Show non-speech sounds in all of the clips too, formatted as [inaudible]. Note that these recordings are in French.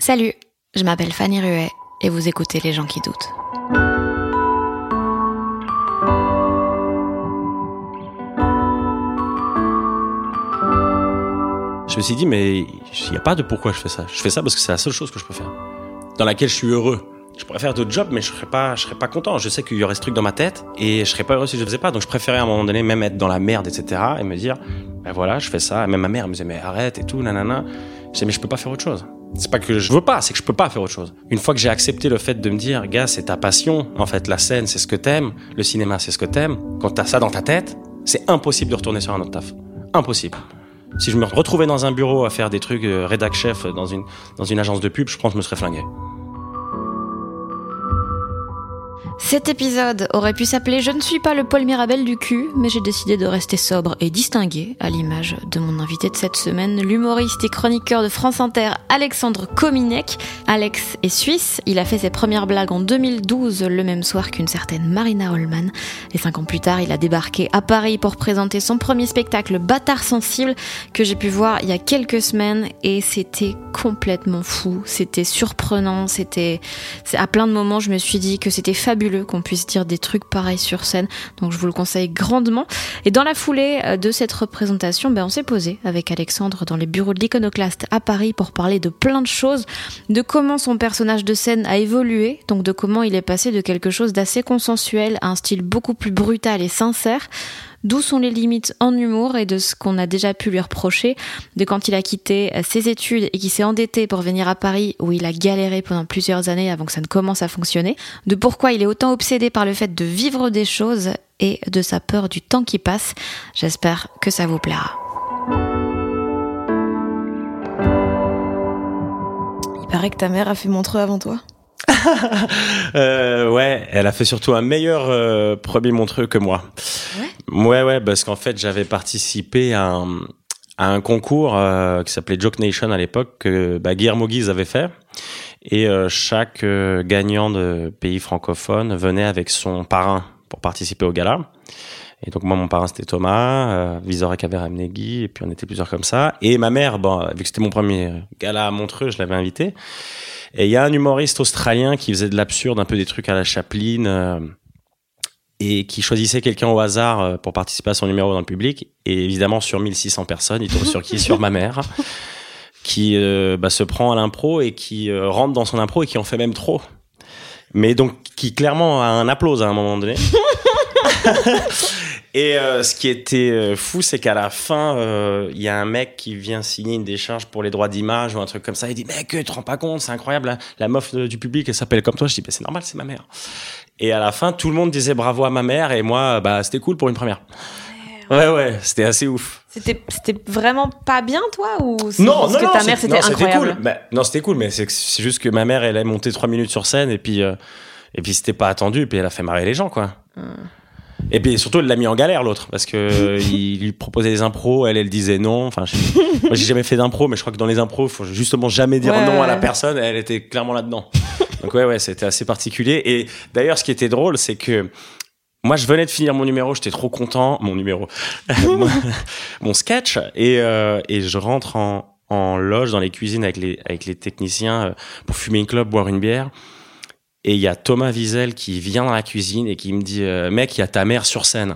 Salut, je m'appelle Fanny Ruet et vous écoutez Les gens qui doutent. Je me suis dit, mais il n'y a pas de pourquoi je fais ça. Je fais ça parce que c'est la seule chose que je peux faire, dans laquelle je suis heureux. Je pourrais faire d'autres jobs, mais je serais serais pas content. Je sais qu'il y aurait ce truc dans ma tête et je serais pas heureux si je le faisais pas. Donc je préférais à un moment donné même être dans la merde, etc. et me dire, ben voilà, je fais ça. Même ma mère me disait, mais arrête et tout, nanana. Je disais, mais je peux pas faire autre chose. C'est pas que je veux pas, c'est que je peux pas faire autre chose. Une fois que j'ai accepté le fait de me dire, gars, c'est ta passion. En fait, la scène, c'est ce que t'aimes. Le cinéma, c'est ce que t'aimes. Quand t'as ça dans ta tête, c'est impossible de retourner sur un autre taf. Impossible. Si je me retrouvais dans un bureau à faire des trucs euh, rédac chef dans une dans une agence de pub, je pense que je me serais flingué. Cet épisode aurait pu s'appeler Je ne suis pas le Paul Mirabel du cul, mais j'ai décidé de rester sobre et distingué, à l'image de mon invité de cette semaine, l'humoriste et chroniqueur de France Inter, Alexandre Kominek. Alex est suisse, il a fait ses premières blagues en 2012, le même soir qu'une certaine Marina Holman. Et cinq ans plus tard, il a débarqué à Paris pour présenter son premier spectacle Bâtard sensible, que j'ai pu voir il y a quelques semaines, et c'était complètement fou, c'était surprenant, c'était... À plein de moments, je me suis dit que c'était fabuleux qu'on puisse dire des trucs pareils sur scène. Donc je vous le conseille grandement. Et dans la foulée euh, de cette représentation, ben, on s'est posé avec Alexandre dans les bureaux de l'iconoclaste à Paris pour parler de plein de choses, de comment son personnage de scène a évolué, donc de comment il est passé de quelque chose d'assez consensuel à un style beaucoup plus brutal et sincère, d'où sont les limites en humour et de ce qu'on a déjà pu lui reprocher, de quand il a quitté euh, ses études et qui s'est endetté pour venir à Paris où il a galéré pendant plusieurs années avant que ça ne commence à fonctionner, de pourquoi il est autant obsédé par le fait de vivre des choses et de sa peur du temps qui passe. J'espère que ça vous plaira. Il paraît que ta mère a fait Montreux avant toi [laughs] euh, ouais, elle a fait surtout un meilleur euh, premier montreux que moi. Ouais. Ouais, ouais, parce qu'en fait, j'avais participé à un, à un concours euh, qui s'appelait Joke Nation à l'époque que bah, Guillermo Guise avait fait. Et euh, chaque euh, gagnant de pays francophone venait avec son parrain pour participer au gala. Et donc moi, mon parrain, c'était Thomas, euh, Vizorek Aberamnegui, et puis on était plusieurs comme ça. Et ma mère, bon, vu que c'était mon premier gala à Montreux, je l'avais invité. Et il y a un humoriste australien qui faisait de l'absurde, un peu des trucs à la Chaplin, euh, et qui choisissait quelqu'un au hasard euh, pour participer à son numéro dans le public. Et évidemment, sur 1600 personnes, il tombe sur qui? Sur ma mère, qui euh, bah, se prend à l'impro et qui euh, rentre dans son impro et qui en fait même trop. Mais donc, qui clairement a un applause à un moment donné. [laughs] Et euh, ce qui était euh, fou, c'est qu'à la fin, euh, il y a un mec qui vient signer une décharge pour les droits d'image ou un truc comme ça. Il dit, mec, tu te rends pas compte, c'est incroyable, la, la meuf de- du public, elle s'appelle comme toi. Je dis, bah, c'est normal, c'est ma mère. Et à la fin, tout le monde disait bravo à ma mère et moi, bah, c'était cool pour une première. Ouais, ouais, c'était assez ouf. C'était c'était vraiment pas bien, toi Ou Non, parce non, que non, ta mère, c'était incroyable cool. Bah, non, c'était cool, mais c'est c'est juste que ma mère, elle est montée trois minutes sur scène et puis, euh, et puis c'était pas attendu, et puis elle a fait marrer les gens, quoi. Et puis surtout, elle l'a mis en galère l'autre parce que euh, [laughs] il lui proposait des impros, elle, elle disait non. Enfin, je- moi, j'ai jamais fait d'impro, mais je crois que dans les impros, faut justement jamais dire Ouais, non à la personne. Elle était clairement là-dedans. Donc ouais, ouais, c'était assez particulier. Et d'ailleurs, ce qui était drôle, c'est que moi, je venais de finir mon numéro, j'étais trop content, mon numéro, [laughs] mon, sketch, et, euh, et je rentre en, en loge dans les cuisines avec les, avec les techniciens euh, pour fumer une clope, boire une bière. Et il y a Thomas Wiesel qui vient dans la cuisine et qui me dit euh, Mec, il y a ta mère sur scène.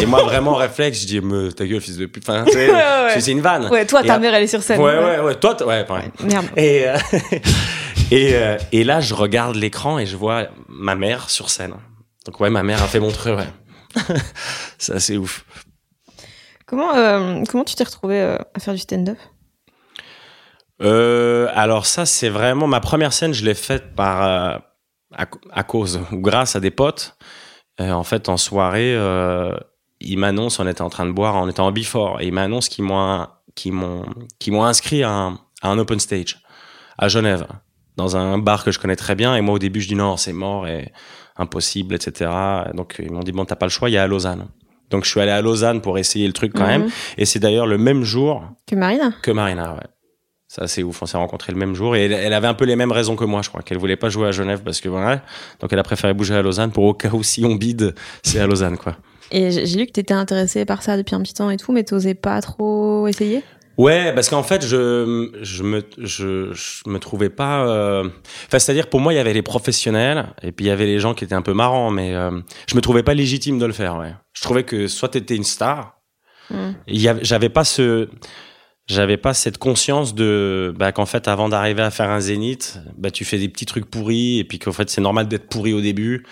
Et moi, vraiment, réflexe, je dis, me, ta gueule, fils de pute. Enfin, c'est [laughs] Ouais, c'est une vanne. Ouais, toi, Et ta mère, elle est sur scène. Ouais, ouais, ouais. Toi, ouais, pareil. Merde. Et, euh, [laughs] et, euh, et là, je regarde l'écran et je vois ma mère sur scène. Donc, ouais, ma mère a fait montrer, ouais. [laughs] c'est assez ouf. Comment, euh, comment tu t'es retrouvé à faire du stand-up? Euh, alors ça, c'est vraiment ma première scène. Je l'ai faite par euh, à, à cause ou grâce à des potes. Euh, en fait, en soirée, euh, ils m'annoncent. On était en train de boire, on était en before, et ils m'annoncent qu'ils m'ont qu'ils m'ont qu'ils m'ont inscrit à un, à un open stage à Genève, dans un bar que je connais très bien. Et moi, au début, je dis non, c'est mort et impossible, etc. Donc ils m'ont dit bon, t'as pas le choix, il y a à Lausanne. Donc je suis allé à Lausanne pour essayer le truc quand Mhm. même. Et c'est d'ailleurs le même jour Que Marina que Marina, ouais. Ça, c'est ouf. On s'est rencontrés le même jour et elle, elle avait un peu les mêmes raisons que moi, je crois. Qu'elle voulait pas jouer à Genève parce que voilà. Donc, elle a préféré bouger à Lausanne pour au cas où si on bide, c'est à Lausanne, quoi. Et j'ai lu que t'étais intéressé par ça depuis un petit temps et tout, mais t'osais pas trop essayer? Ouais, parce qu'en fait, je, je me, je, je me trouvais pas. euh, Enfin, c'est-à-dire pour moi, il y avait les professionnels et puis il y avait les gens qui étaient un peu marrants, mais euh, je me trouvais pas légitime de le faire. Ouais. Je trouvais que soit t'étais une star, Mm. avait- j'avais pas ce, j'avais pas cette conscience de, bah, qu'en fait, avant d'arriver à faire un zénith, bah, tu fais des petits trucs pourris et puis qu'en fait, c'est normal d'être pourri au début.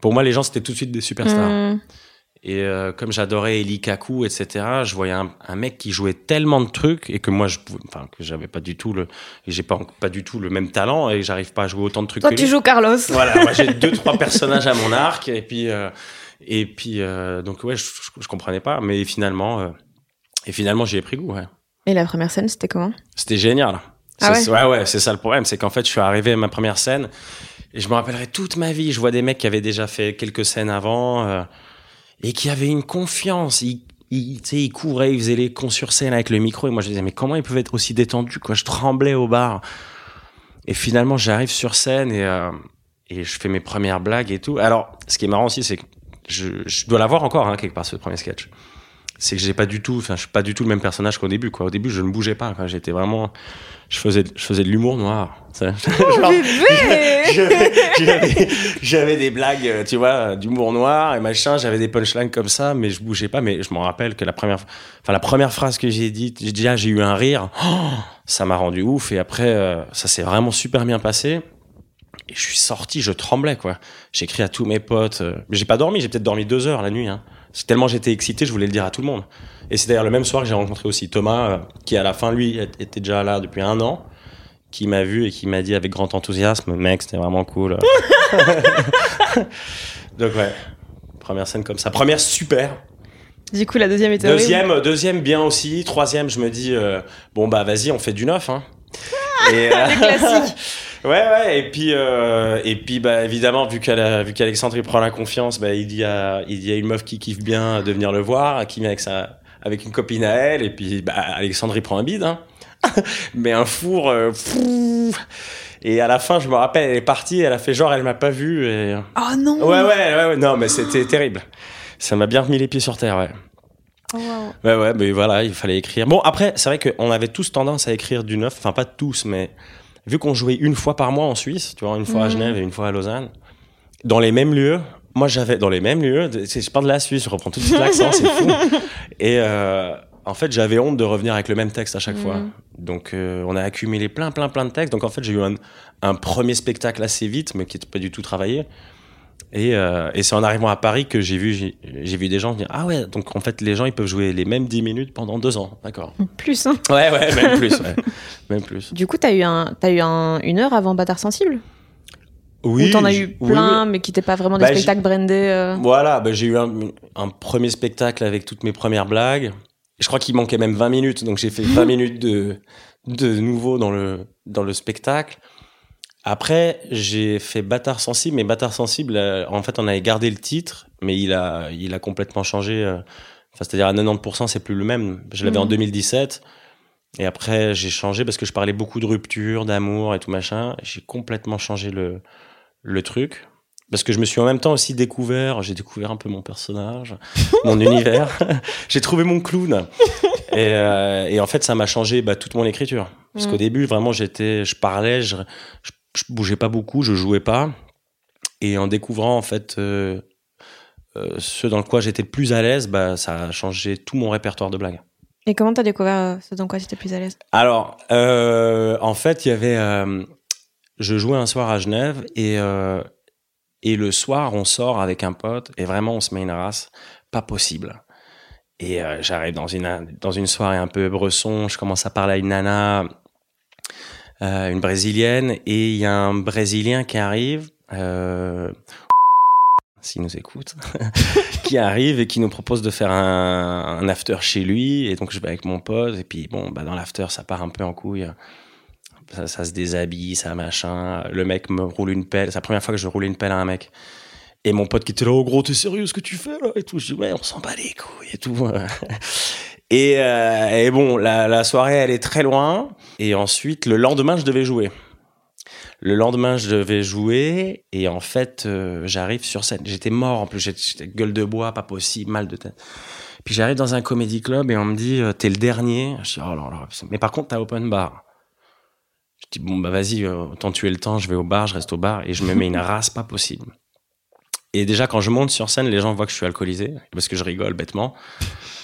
Pour moi, les gens c'était tout de suite des superstars. Mm. Et euh, comme j'adorais Eli Kaku, etc., je voyais un, un mec qui jouait tellement de trucs et que moi, je, enfin, que j'avais pas du tout le, j'ai pas, pas du tout le même talent et j'arrive pas à jouer autant de trucs Toi, que tu lui. joues Carlos. Voilà, moi j'ai deux trois [laughs] personnages à mon arc et puis euh, et puis euh, donc ouais, je, je, je comprenais pas, mais finalement euh, et finalement j'y ai pris goût. Ouais. Et la première scène, c'était comment? C'était génial. Ah ouais, ouais, c'est ça le problème, c'est qu'en fait je suis arrivé à ma première scène et je me rappellerai toute ma vie. Je vois des mecs qui avaient déjà fait quelques scènes avant euh, et qui avaient une confiance. Ils, ils, ils couraient, ils faisaient les cons sur scène avec le micro et moi je disais mais comment ils peuvent être aussi détendus quoi? Je tremblais au bar. Et finalement j'arrive sur scène et euh, et je fais mes premières blagues et tout. Alors ce qui est marrant aussi c'est que je, je dois l'avoir encore hein, quelque part ce premier sketch. C'est que j'ai pas du tout, enfin je suis pas du tout le même personnage qu'au début quoi. Au début je ne bougeais pas. J'étais vraiment, je faisais, je faisais de l'humour noir. J'avais- des blagues, euh, tu vois, d'humour noir et machin. J'avais des punchlines comme ça, mais je bougeais pas. Mais je me rappelle que la première, enfin la première phrase que j'ai dite, j'ai dit ah, j'ai eu un rire. Oh, ça m'a rendu ouf. Et après, euh, ça s'est vraiment super bien passé. Et je suis sorti, je tremblais quoi. J'ai écrit à tous mes potes. euh, mais j'ai pas dormi, j'ai peut-être dormi deux heures la nuit. Hein. Tellement j'étais excité, je voulais le dire à tout le monde. Et c'est d'ailleurs le même soir que j'ai rencontré aussi Thomas, euh, qui à la fin lui était déjà là depuis un an, qui m'a vu et qui m'a dit avec grand enthousiasme, mec, c'était vraiment cool. [laughs] Donc ouais, première scène comme ça, première super. Du coup, la deuxième était horrible. Deuxième, deuxième bien aussi. Troisième, je me dis euh, bon bah vas-y, on fait du neuf. Hein. Et, [laughs] euh. [laughs] ouais ouais. Et puis euh, et puis bah évidemment vu qu'Alexandre il prend la confiance, bah il dit à il dit à une meuf qui kiffe bien de venir le voir, qui vient avec sa avec une copine à elle. Et puis bah Alexandre il prend un bide. Hein. [laughs] Mais un four. euh, et à la fin, je me rappelle, elle est partie, elle a fait genre, elle m'a pas vu. Et... Oh non Ouais, ouais, ouais, ouais, non, mais c'était terrible. Ça m'a bien remis les pieds sur terre, ouais. Oh, wow. Ouais, ouais, mais voilà, il fallait écrire. Bon, après, c'est vrai qu'on avait tous tendance à écrire du neuf, enfin pas tous, mais vu qu'on jouait une fois par mois en Suisse, tu vois, une fois à Mhm. Genève et une fois à Lausanne, dans les mêmes lieux, moi j'avais, dans les mêmes lieux, c'est- je parle de la Suisse, je reprends tout de suite l'accent, c'est fou. [laughs] Et euh, en fait, j'avais honte de revenir avec le même texte à chaque fois. Mhm. Donc, euh, on a accumulé plein, plein, plein de textes. Donc, en fait, j'ai eu un, un premier spectacle assez vite, mais qui n'était pas du tout travaillé. Et, euh, et c'est en arrivant à Paris que j'ai vu, j'ai vu des gens dire Ah ouais, donc en fait, les gens, ils peuvent jouer les mêmes 10 minutes pendant deux ans. D'accord. Plus, hein. Ouais, ouais, même [laughs] plus. Ouais. Même plus. Du coup, t'as eu, un, t'as eu un, une heure avant Bâtard Sensible? Oui. Ou t'en as eu plein, oui. mais qui n'étaient pas vraiment des Bah, spectacles brandés euh? Voilà, bah, j'ai eu un, un premier spectacle avec toutes mes premières blagues. Je crois qu'il manquait même 20 minutes, donc j'ai fait 20 [laughs] minutes de, de nouveau dans le, dans le spectacle. Après, j'ai fait Bâtard Sensible, mais Bâtard Sensible, euh, en fait, on avait gardé le titre, mais il a, il a complètement changé. euh, Enfin, c'est-à-dire à 90%, c'est plus le même. Je l'avais en Mhm. 2017. Et après, j'ai changé parce que je parlais beaucoup de rupture, d'amour et tout machin. J'ai complètement changé le, le truc. Parce que je me suis en même temps aussi découvert, j'ai découvert un peu mon personnage, [laughs] mon univers. [laughs] j'ai trouvé mon clown. Et, euh, et en fait, ça m'a changé bah, toute mon écriture. Parce qu'au début, vraiment, j'étais, je parlais, je, je, je bougeais pas beaucoup, je jouais pas. Et en découvrant en fait euh, ce dans quoi j'étais le plus à l'aise, bah, ça a changé tout mon répertoire de blagues. Et comment t'as découvert euh, ce dans quoi tu étais plus à l'aise? Alors, euh, en fait, il y avait. Euh, je jouais un soir à Genève et, euh, et le soir, on sort avec un pote et vraiment, on se met une race. Pas possible. Et euh, j'arrive dans une, dans une soirée un peu bresson, je commence à parler à une nana, euh, une brésilienne, et il y a un brésilien qui arrive. Euh, s'il nous écoute, [laughs] qui arrive et qui nous propose de faire un, after chez lui. Et donc, je vais avec mon pote. Et puis, bon, bah, dans l'after, ça part un peu en couille. Ça, se déshabille, ça machin. Le mec me roule une pelle. C'est la première fois que je roulais une pelle à un mec. Et mon pote qui était là, oh gros, t'es sérieux ce que tu fais là? Et tout. Je dis, ouais, on s'en bat les couilles et tout. [laughs] et, euh, et bon, la, la soirée, elle est très loin. Et ensuite, le lendemain, je devais jouer. Le lendemain, je devais jouer et en fait, euh, j'arrive sur scène. J'étais mort en plus, j'étais gueule de bois, pas possible, mal de tête. Puis j'arrive dans un comédie club et on me dit euh, t'es le dernier. Je dis oh là là. Mais par contre, t'as open bar. Je dis bon bah vas-y, euh, autant tuer le temps. Je vais au bar, je reste au bar et je me mets une [laughs] race pas possible. Et déjà quand je monte sur scène, les gens voient que je suis alcoolisé parce que je rigole bêtement.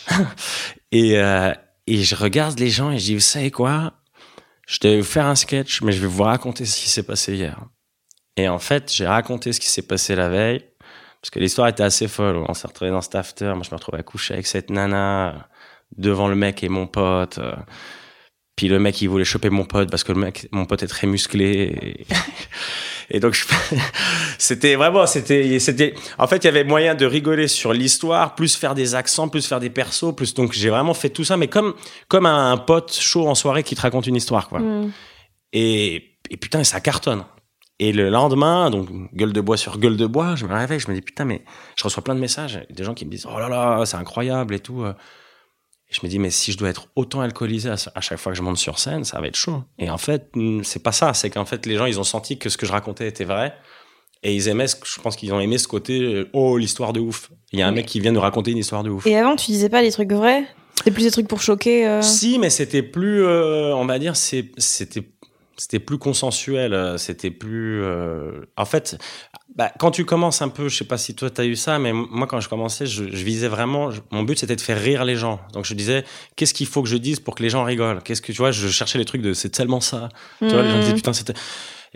[laughs] et euh, et je regarde les gens et je dis vous savez quoi? Je devais vous faire un sketch, mais je vais vous raconter ce qui s'est passé hier. Et en fait, j'ai raconté ce qui s'est passé la veille, parce que l'histoire était assez folle. On s'est retrouvé dans cet after, moi je me retrouvais à avec cette nana, devant le mec et mon pote. Puis le mec, il voulait choper mon pote parce que le mec, mon pote est très musclé. Et, [laughs] et donc, [laughs] c'était vraiment, c'était, c'était, en fait, il y avait moyen de rigoler sur l'histoire, plus faire des accents, plus faire des persos, plus, donc j'ai vraiment fait tout ça, mais comme, comme un pote chaud en soirée qui te raconte une histoire, quoi. Mm. Et, et putain, ça cartonne. Et le lendemain, donc gueule de bois sur gueule de bois, je me réveille, je me dis putain, mais je reçois plein de messages, des gens qui me disent oh là là, c'est incroyable et tout. Et je me dis, mais si je dois être autant alcoolisé à, chaque fois que je monte sur scène, ça va être chaud. Et en fait, c'est pas ça. C'est qu'en fait, les gens, ils ont senti que ce que je racontais était vrai. Et ils aimaient, je pense qu'ils ont aimé ce côté, oh, l'histoire de ouf. Il y a un mec qui vient nous raconter une histoire de ouf. Et avant, tu disais pas les trucs vrais? C'était plus des trucs pour choquer euh... Si, mais c'était plus, euh, on va dire, c'était c'était plus consensuel, euh, c'était plus. Euh... En fait, bah, quand tu commences un peu, je sais pas si toi t'as eu ça, mais moi quand je commençais, je, je visais vraiment. Je, mon but c'était de faire rire les gens. Donc je disais, qu'est-ce qu'il faut que je dise pour que les gens rigolent? Qu'est-ce que tu vois Je cherchais les trucs de c'est tellement ça. Mmh. Tu vois, les gens disaient putain c'était.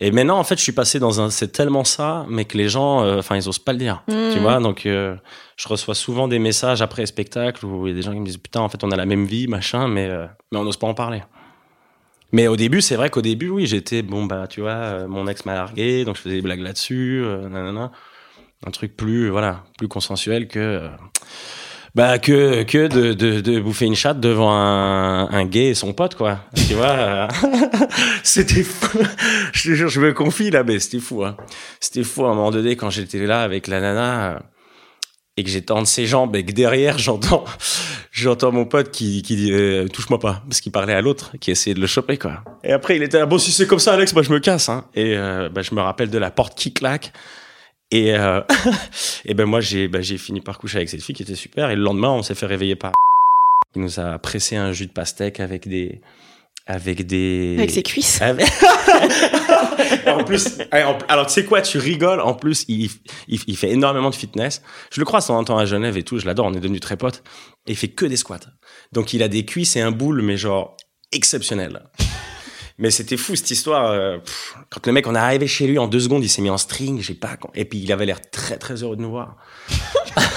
Et maintenant en fait, je suis passé dans un c'est tellement ça, mais que les gens, euh, enfin ils osent pas le dire. Mmh. Tu vois, donc euh, je reçois souvent des messages après les spectacles où il y a des gens qui me disent putain en fait on a la même vie machin, mais euh, mais on n'ose pas en parler. Mais au début, c'est vrai qu'au début, oui, j'étais, bon, bah, tu vois, euh, mon ex m'a largué, donc je faisais des blagues là-dessus, euh, nanana. Un truc plus, voilà, plus consensuel que, euh, bah, que, que de, de, de, bouffer une chatte devant un, un gay et son pote, quoi. tu vois, [laughs] c'était fou. je te jure, je me confie là, mais c'était fou, hein. C'était fou à un moment donné quand j'étais là avec la nana et que entre ses jambes et que derrière [laughs] j'entends j'entends mon pote qui, qui dit euh, touche-moi pas parce qu'il parlait à l'autre qui essayait de le choper quoi. Et après il était là, bon si c'est comme ça Alex moi je me casse hein. et euh, bah, je me rappelle de la porte qui claque. Et euh, [laughs] et ben moi j'ai bah, j'ai fini par coucher avec cette fille qui était super. Et le lendemain on s'est fait réveiller par [laughs] il nous a pressé un jus de pastèque avec des avec des avec ses cuisses. Avec... [laughs] en plus alors tu sais quoi tu rigoles en plus il, il, il, fait énormément de fitness. Je le crois son temps à Genève et tout je l'adore on est devenus très potes. Et il fait que des squats. Donc il a des cuisses et un boule mais genre exceptionnel. Mais c'était fou cette histoire euh, pff, quand le mec on est arrivé chez lui en deux secondes il s'est mis en string j'ai pas et puis il avait l'air très très heureux de nous voir [laughs]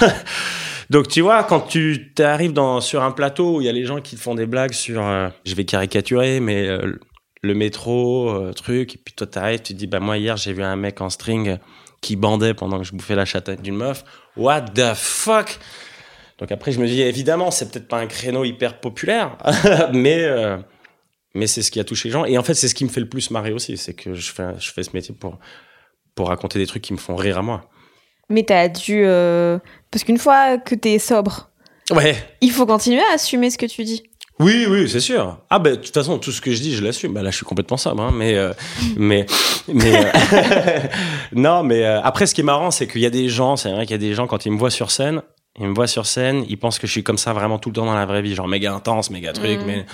donc tu vois, quand tu arrives sur un plateau où il y a les gens qui te font des blagues sur, euh, je vais caricaturer, mais euh, le métro, euh, truc, et puis toi t'arrives, tu te dis bah moi hier j'ai vu un mec en string qui bandait pendant que je bouffais la châtaigne d'une meuf. What the fuck? Donc après je me dis évidemment c'est peut-être pas un créneau hyper populaire, [laughs] mais mais c'est ce qui a touché les gens et en fait c'est ce qui me fait le plus marrer aussi, c'est que je fais je fais ce métier pour pour raconter des trucs qui me font rire à moi. Mais t'as dû. Euh... Parce qu'une fois que t'es sobre, ouais. il faut continuer à assumer ce que tu dis. Oui, oui, c'est sûr. Ah ben, de toute façon, tout ce que je dis, je l'assume. Bah là, je suis complètement sobre, hein, mais, euh, [laughs] mais, mais, euh... [laughs] non, mais euh, après, ce qui est marrant, c'est qu'il y a des gens, c'est vrai qu'il y a des gens quand ils me voient sur scène, ils me voient sur scène, ils pensent que je suis comme ça vraiment tout le temps dans la vraie vie, genre méga intense, méga truc, mmh. mais.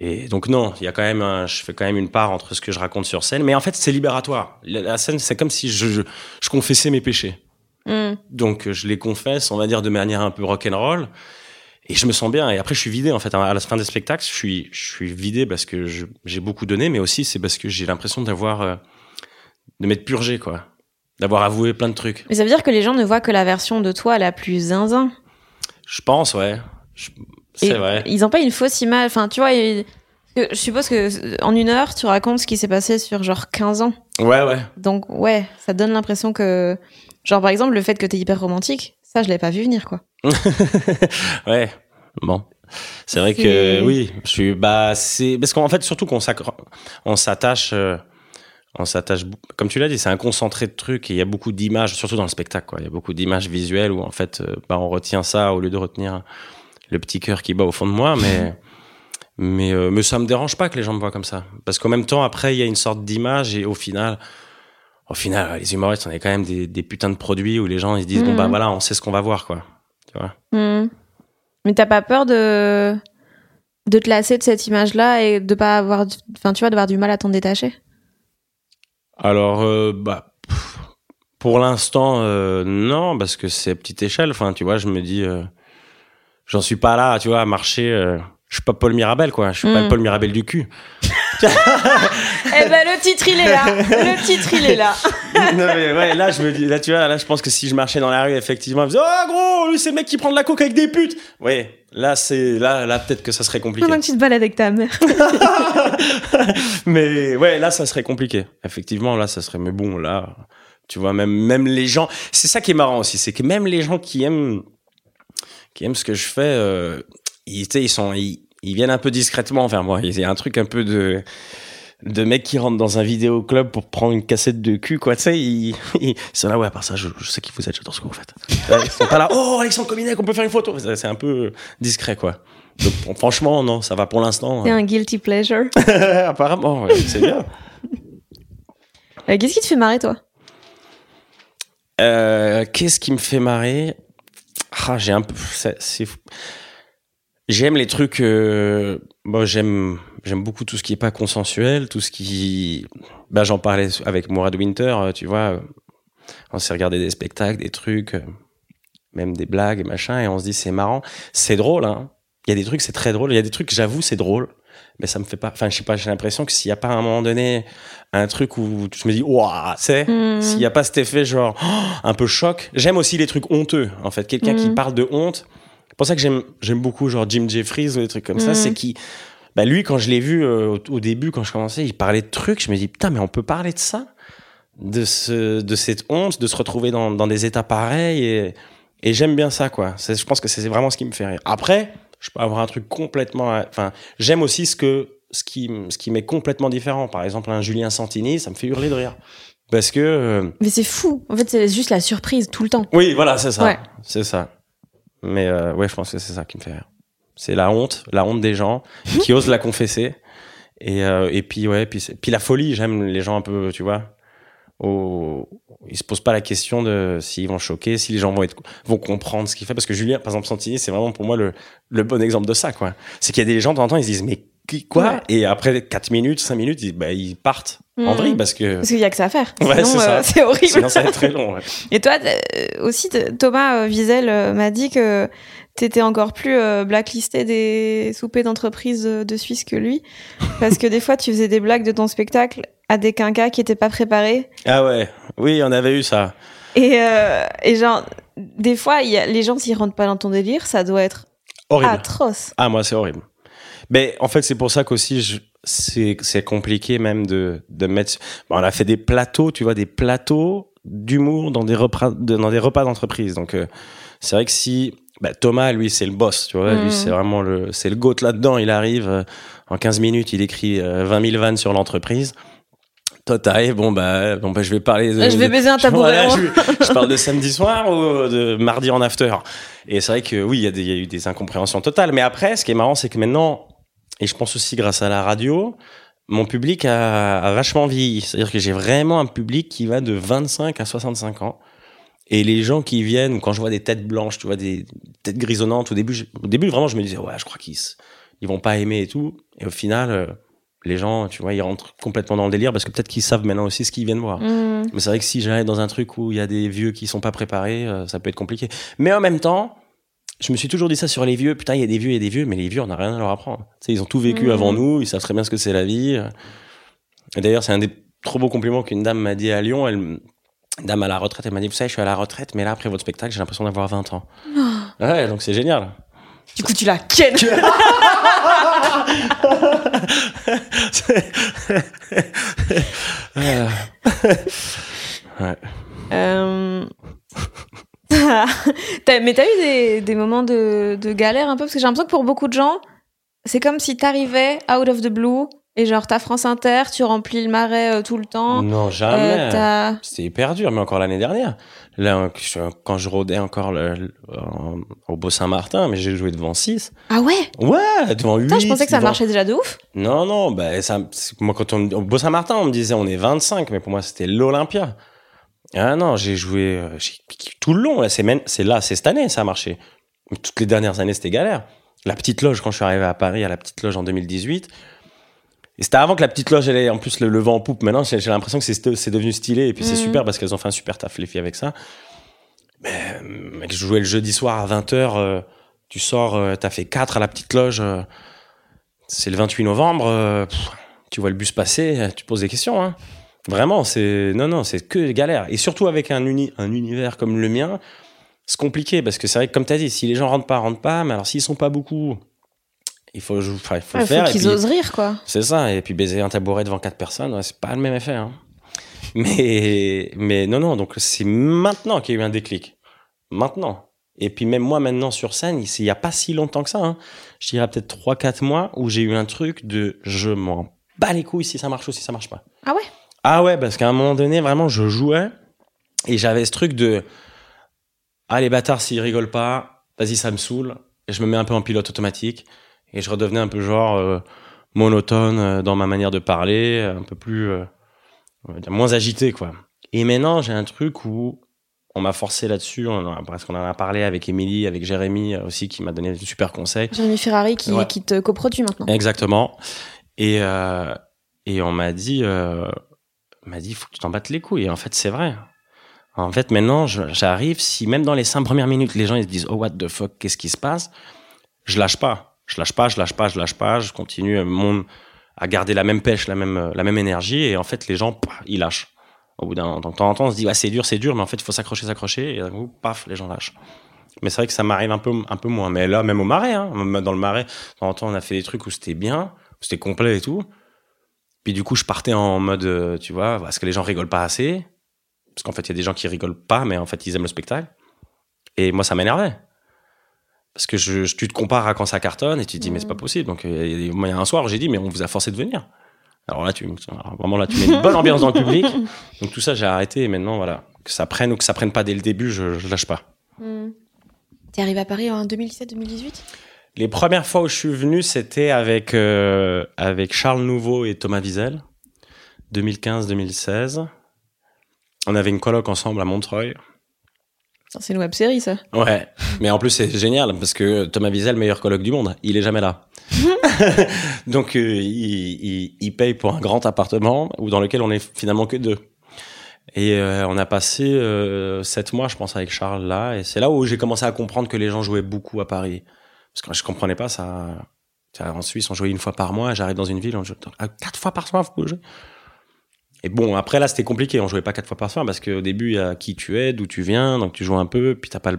Et donc non, il y a quand même, un, je fais quand même une part entre ce que je raconte sur scène, mais en fait c'est libératoire. La, la scène, c'est comme si je, je, je confessais mes péchés. Mm. Donc, je les confesse, on va dire, de manière un peu rock'n'roll. Et je me sens bien. Et après, je suis vidé, en fait. À la fin des spectacles, je suis, je suis vidé parce que j'ai beaucoup donné, mais aussi c'est parce que j'ai l'impression d'avoir, euh, de m'être purgé, quoi. D'avoir avoué plein de trucs. Mais ça veut dire que les gens ne voient que la version de toi la plus zinzin. Je pense, ouais. C'est vrai. Ils ont pas une fausse image. Enfin, tu vois, je suppose que euh, en une heure, tu racontes ce qui s'est passé sur genre 15 ans. Ouais, ouais. Donc, ouais, ça donne l'impression que. Genre, par exemple, le fait que t'es hyper romantique, ça, je l'avais pas vu venir, quoi. [laughs] ouais. Bon. C'est vrai que oui, je suis bah c'est parce qu'en fait surtout qu'on on s'attache euh, on s'attache comme tu l'as dit, c'est un concentré de trucs et il y a beaucoup d'images surtout dans le spectacle quoi. Il y a beaucoup d'images visuelles où en fait euh, bah on retient ça au lieu de retenir le petit cœur qui bat au fond de moi mais [laughs] mais euh, mais ça me dérange pas que les gens me voient comme ça parce qu'en même temps après il y a une sorte d'image et au final au final les humoristes on est quand même des, des putains de produits où les gens ils se disent bon bah voilà, on sait ce qu'on va voir quoi. Tu vois? Hmm. Mais t'as pas peur de de te lasser de cette image-là et de pas avoir, du- enfin, tu vois, d'avoir du mal à t'en détacher? Alors, euh, bah, pff, pour l'instant, euh, non, parce que c'est à petite échelle. Enfin, tu vois, je me dis, euh, j'en suis pas là, tu vois, à marcher. je suis pas Paul Mirabel, quoi. Je suis pas Mm. le Paul Mirabel du cul. [laughs] Eh ben, le titre, il est là. Le titre, il est là. [laughs] non, mais ouais, là, je me dis, là, tu vois, là, je pense que si je marchais dans la rue, effectivement, je me disais, oh, gros, lui, c'est le mec qui prend de la coke avec des putes. Ouais, là, c'est, là, là, peut-être que ça serait compliqué. Pendant que tu te balades avec ta mère. [laughs] mais ouais, là, ça serait compliqué. Effectivement, là, ça serait. Mais bon, là, tu vois, même, même les gens. C'est ça qui est marrant aussi, c'est que même les gens qui aiment, qui aiment ce que je fais, euh, ils, ils sont, ils, ils viennent un peu discrètement vers moi. Il y a un truc un peu de de mecs qui rentrent dans un vidéoclub pour prendre une cassette de cul, quoi. Tu sais, [laughs] ils, ils sont là, ouais, à part ça, je, je sais qui vous êtes, j'adore ce que vous faites. Ils sont pas là, oh, Alexandre Cominec, on peut faire une photo. C'est un peu discret, quoi. Donc, bon, franchement, non, ça va pour l'instant. C'est un guilty pleasure. [laughs] Apparemment, ouais, c'est bien. Euh, Qu'est-ce qui te fait marrer, toi? Euh, Qu'est-ce qui me fait marrer? Ah, j'ai un peu. J'aime les trucs. Euh... Bon, j'aime, j'aime beaucoup tout ce qui est pas consensuel, tout ce qui. Bah, j'en parlais avec Mourad Winter, euh, tu vois. euh, On s'est regardé des spectacles, des trucs, euh, même des blagues et machin, et on se dit c'est marrant, c'est drôle. Hein. Il y a des trucs, c'est très drôle. Il y a des trucs, j'avoue, c'est drôle, mais ça me fait pas. Enfin, je sais pas. J'ai l'impression que s'il y a pas à un moment donné un truc où je me dis, waouh, c'est. Hmm. S'il n'y a pas cet effet genre oh, [gasps] un peu choc, j'aime aussi les trucs honteux. En fait, quelqu'un qui Mhm. parle de honte. C'est pour ça que j'aime j'aime beaucoup genre Jim Jeffries ou des trucs comme ça. Mhm. C'est qui, bah lui quand je l'ai vu euh, au, au début quand je commençais, il parlait de trucs. Je me dis putain mais on peut parler de ça, de ce de cette honte, de se retrouver dans dans des états pareils et et j'aime bien ça quoi. Je pense que c'est vraiment ce qui me fait rire. Après, je peux avoir un truc complètement. Enfin, j'aime aussi ce que ce qui ce qui m'est complètement différent. Par exemple, un Julien Santini, ça me fait hurler de rire. Parce que euh, Mais c'est fou. En fait, c'est juste la surprise tout le temps. oui, voilà, c'est ça. Ouais. C'est ça. Mais euh, ouais, je pense que c'est ça qui me fait rire. C'est la honte, la honte des gens qui osent la confesser. Et, euh, et puis, ouais, puis, puis la folie, j'aime les gens un peu, tu vois. Au... Ils se posent pas la question de s'ils vont choquer, si les gens vont, être, vont comprendre ce qu'il fait. Parce que Julien, par exemple, Santini, c'est vraiment pour moi le, le bon exemple de ça, quoi. C'est qu'il y a des gens, de temps en temps, ils se disent, mais qui, quoi Ouais. Et après 4 minutes, 5 minutes, ils, bah, ils partent en Mhm. vrille parce que Parce qu'il y a que ça à faire. Ouais, Sinon, c'est ça. euh, [laughs] c'est horrible. sinon ça va être très long. ouais. Et toi euh, aussi, Thomas euh, Wiesel m'a dit que t'étais encore plus euh, blacklisté des soupers d'entreprise de Suisse que lui, [laughs] parce que des fois tu faisais des blagues de ton spectacle à des quinquas qui étaient pas préparés. Ah ouais, oui, on avait eu ça. Et, euh, et genre, des fois, y a, les gens s'ils rentrent pas dans ton délire, ça doit être Horrible. atroce. Ah, moi, c'est horrible. Mais en fait, c'est pour ça qu'aussi, c'est compliqué même de, de mettre. Bon, on a fait des plateaux, tu vois, des plateaux d'humour dans des repas dans des repas d'entreprise. Donc, euh, c'est vrai que si. Bah, Thomas, lui, c'est le boss, tu vois. Lui, c'est vraiment le, c'est le goat là-dedans. Il arrive, euh, en 15 minutes, il écrit euh, 20 000 vannes sur l'entreprise. Toi, t'arrives, bon, bah, bon, bah, je vais parler de. Je vais baiser un [laughs] tabouret. Je, je parle de [laughs] samedi soir ou de mardi en after? Et c'est vrai que oui, y, il y a eu des incompréhensions totales. Mais après, ce qui est marrant, c'est que maintenant, et je pense aussi grâce à la radio, mon public a, a vachement vieilli. C'est-à-dire que j'ai vraiment un public qui va de 25 à 65 ans. Et les gens qui viennent, quand je vois des têtes blanches, tu vois, des têtes grisonnantes, au début, je- au début vraiment, je me disais, ouais, je crois qu'ils ils vont pas aimer et tout. Et au final, euh, les gens, tu vois, ils rentrent complètement dans le délire parce que peut-être qu'ils savent maintenant aussi ce qu'ils viennent voir. Mm. Mais c'est vrai que si j'allais dans un truc où il y a des vieux qui sont pas préparés, euh, ça peut être compliqué. Mais en même temps, je me suis toujours dit ça sur les vieux. Putain, il y a des vieux et des vieux, mais les vieux, on n'a rien à leur apprendre. Tu sais, ils ont tout vécu avant nous, ils savent très bien ce que c'est la vie. Et d'ailleurs, c'est un des trop beaux compliments qu'une dame m'a dit à Lyon. Elle, une dame à la retraite, elle m'a dit, vous savez, je suis à la retraite, mais là, après votre spectacle, j'ai l'impression d'avoir 20 ans. Ouais, donc c'est génial. Du coup, tu la ken. [laughs] [laughs] Ouais. Euh, mais t'as eu des, des moments de, de galère un peu? Parce que j'ai l'impression que pour beaucoup de gens, c'est comme si t'arrivais out of the blue et genre t'as France Inter, tu remplis le marais euh, tout le temps. Non, euh, jamais. t'as- C'était hyper dur, mais encore l'année dernière. Là, je- quand je rôdais encore le- le- en- au Beau-Saint-Martin, mais j'ai joué devant 6. Ah ouais? Ouais, devant 8. Putain, je pensais que ça marchait déjà de ouf. Non, non, bah, ça, moi, quand on, au Beau-Saint-Martin, on me disait on est 25, mais pour moi, c'était l'Olympia. Ah non, j'ai joué euh, tout le long. Là, c'est même, c'est là, c'est cette année, ça a marché. Mais Toutes les dernières années, c'était galère. La petite loge, quand je suis arrivé à Paris, à la petite loge en 2018. Et c'était avant que la petite loge, elle ait en plus le, le vent en poupe. Maintenant, j'ai j'ai l'impression que c'est c'est devenu stylé. Et puis, c'est Mhm. super parce qu'elles ont fait un super taf, les filles, avec ça. Mais, mec, je jouais le jeudi soir à 20h. tu sors, euh, t'as fait 4 à la petite loge. euh, c'est le 28 novembre. euh, pff, tu vois le bus passer, euh, tu poses des questions. Hein. Vraiment, c'est non, non, c'est que galère. Et surtout avec un, uni, un univers comme le mien, c'est compliqué parce que c'est vrai que comme tu as dit, si les gens rentrent pas, rentrent pas. Mais alors s'ils sont pas beaucoup, il faut, enfin, il faut faire. qu'ils osent rire, quoi. c'est ça. Et puis baiser un tabouret devant quatre personnes, ouais, c'est pas le même effet. hein. [laughs] Mais, mais non, non. Donc c'est maintenant qu'il y a eu un déclic. Maintenant. Et puis même moi maintenant sur scène, il n'y a pas si longtemps que ça. hein. Je dirais peut-être 3-4 mois où j'ai eu un truc de je m'en bats les couilles si ça marche ou si ça marche pas. Ah ouais? Ah ouais, parce qu'à un moment donné, vraiment, je jouais et j'avais ce truc de Ah, les bâtards, s'ils rigolent pas, vas-y, ça me saoule. Et je me mets un peu en pilote automatique et je redevenais un peu genre euh, monotone euh, dans ma manière de parler, un peu plus. euh, on va dire, moins agité, quoi. Et maintenant, j'ai un truc où on m'a forcé là-dessus, on en a- parce qu'on en a parlé avec Émilie, avec Jérémy euh, aussi, qui m'a donné de super conseils. Jérémy Ferrari qui, Ouais. qui te coproduit maintenant. Exactement. Et, euh, et on m'a dit, euh, m'a dit, faut que tu t'en battes les couilles. Et en fait, c'est vrai. En fait, maintenant, j'arrive, si même dans les cinq premières minutes, les gens ils se disent, oh, what the fuck, qu'est-ce qui se passe? Je lâche pas. Je lâche pas, je lâche pas, je lâche pas. Je continue à, mon- à garder la même pêche, la même, la même énergie. Et en fait, les gens, ils lâchent. Au bout d'un moment, de temps en temps, on se dit, ouais, c'est dur, c'est dur, mais en fait, il faut s'accrocher, s'accrocher. Et d'un coup, paf, les gens lâchent. Mais c'est vrai que ça m'arrive un peu, un peu moins. Mais là, même au marais, hein, dans le marais, de temps en temps, on a fait des trucs où c'était bien, c'était complet et tout. Puis du coup, je partais en mode, euh, tu vois, parce que les gens rigolent pas assez. Parce qu'en fait, il y a des gens qui rigolent pas, mais en fait, ils aiment le spectacle. Et moi, ça m'énervait. Parce que je, tu te compares à quand ça cartonne et tu te dis, mais c'est pas possible. Donc, il y a- un soir, j'ai dit, mais on vous a forcé de venir. Alors là, tu, alors vraiment, là, tu mets une bonne ambiance dans le public. [laughs] Donc tout ça, j'ai arrêté. Et maintenant, voilà. Que ça prenne ou que ça prenne pas dès le début, je, je lâche pas. Hmm. T'es arrivé à Paris en 2017-2018 Les premières fois où je suis venu, c'était avec, euh, avec Charles Nouveau et Thomas Wiesel, 2015-2016. On avait une colloque ensemble à Montreuil. C'est une web série, ça. Ouais, mais en plus c'est génial parce que Thomas Wiesel, meilleur colloque du monde, il est jamais là. [laughs] Donc euh, il, il, il paye pour un grand appartement où dans lequel on est finalement que deux. Et euh, on a passé euh, sept mois, je pense, avec Charles là, et c'est là où j'ai commencé à comprendre que les gens jouaient beaucoup à Paris, parce que je comprenais pas ça. En Suisse, on jouait une fois par mois. J'arrive dans une ville, on joue ah, quatre fois par soir. Vous. Et bon, après là, c'était compliqué. On jouait pas quatre fois par soir parce qu'au début, il y a qui tu es, d'où tu viens, donc tu joues un peu, puis t'as pas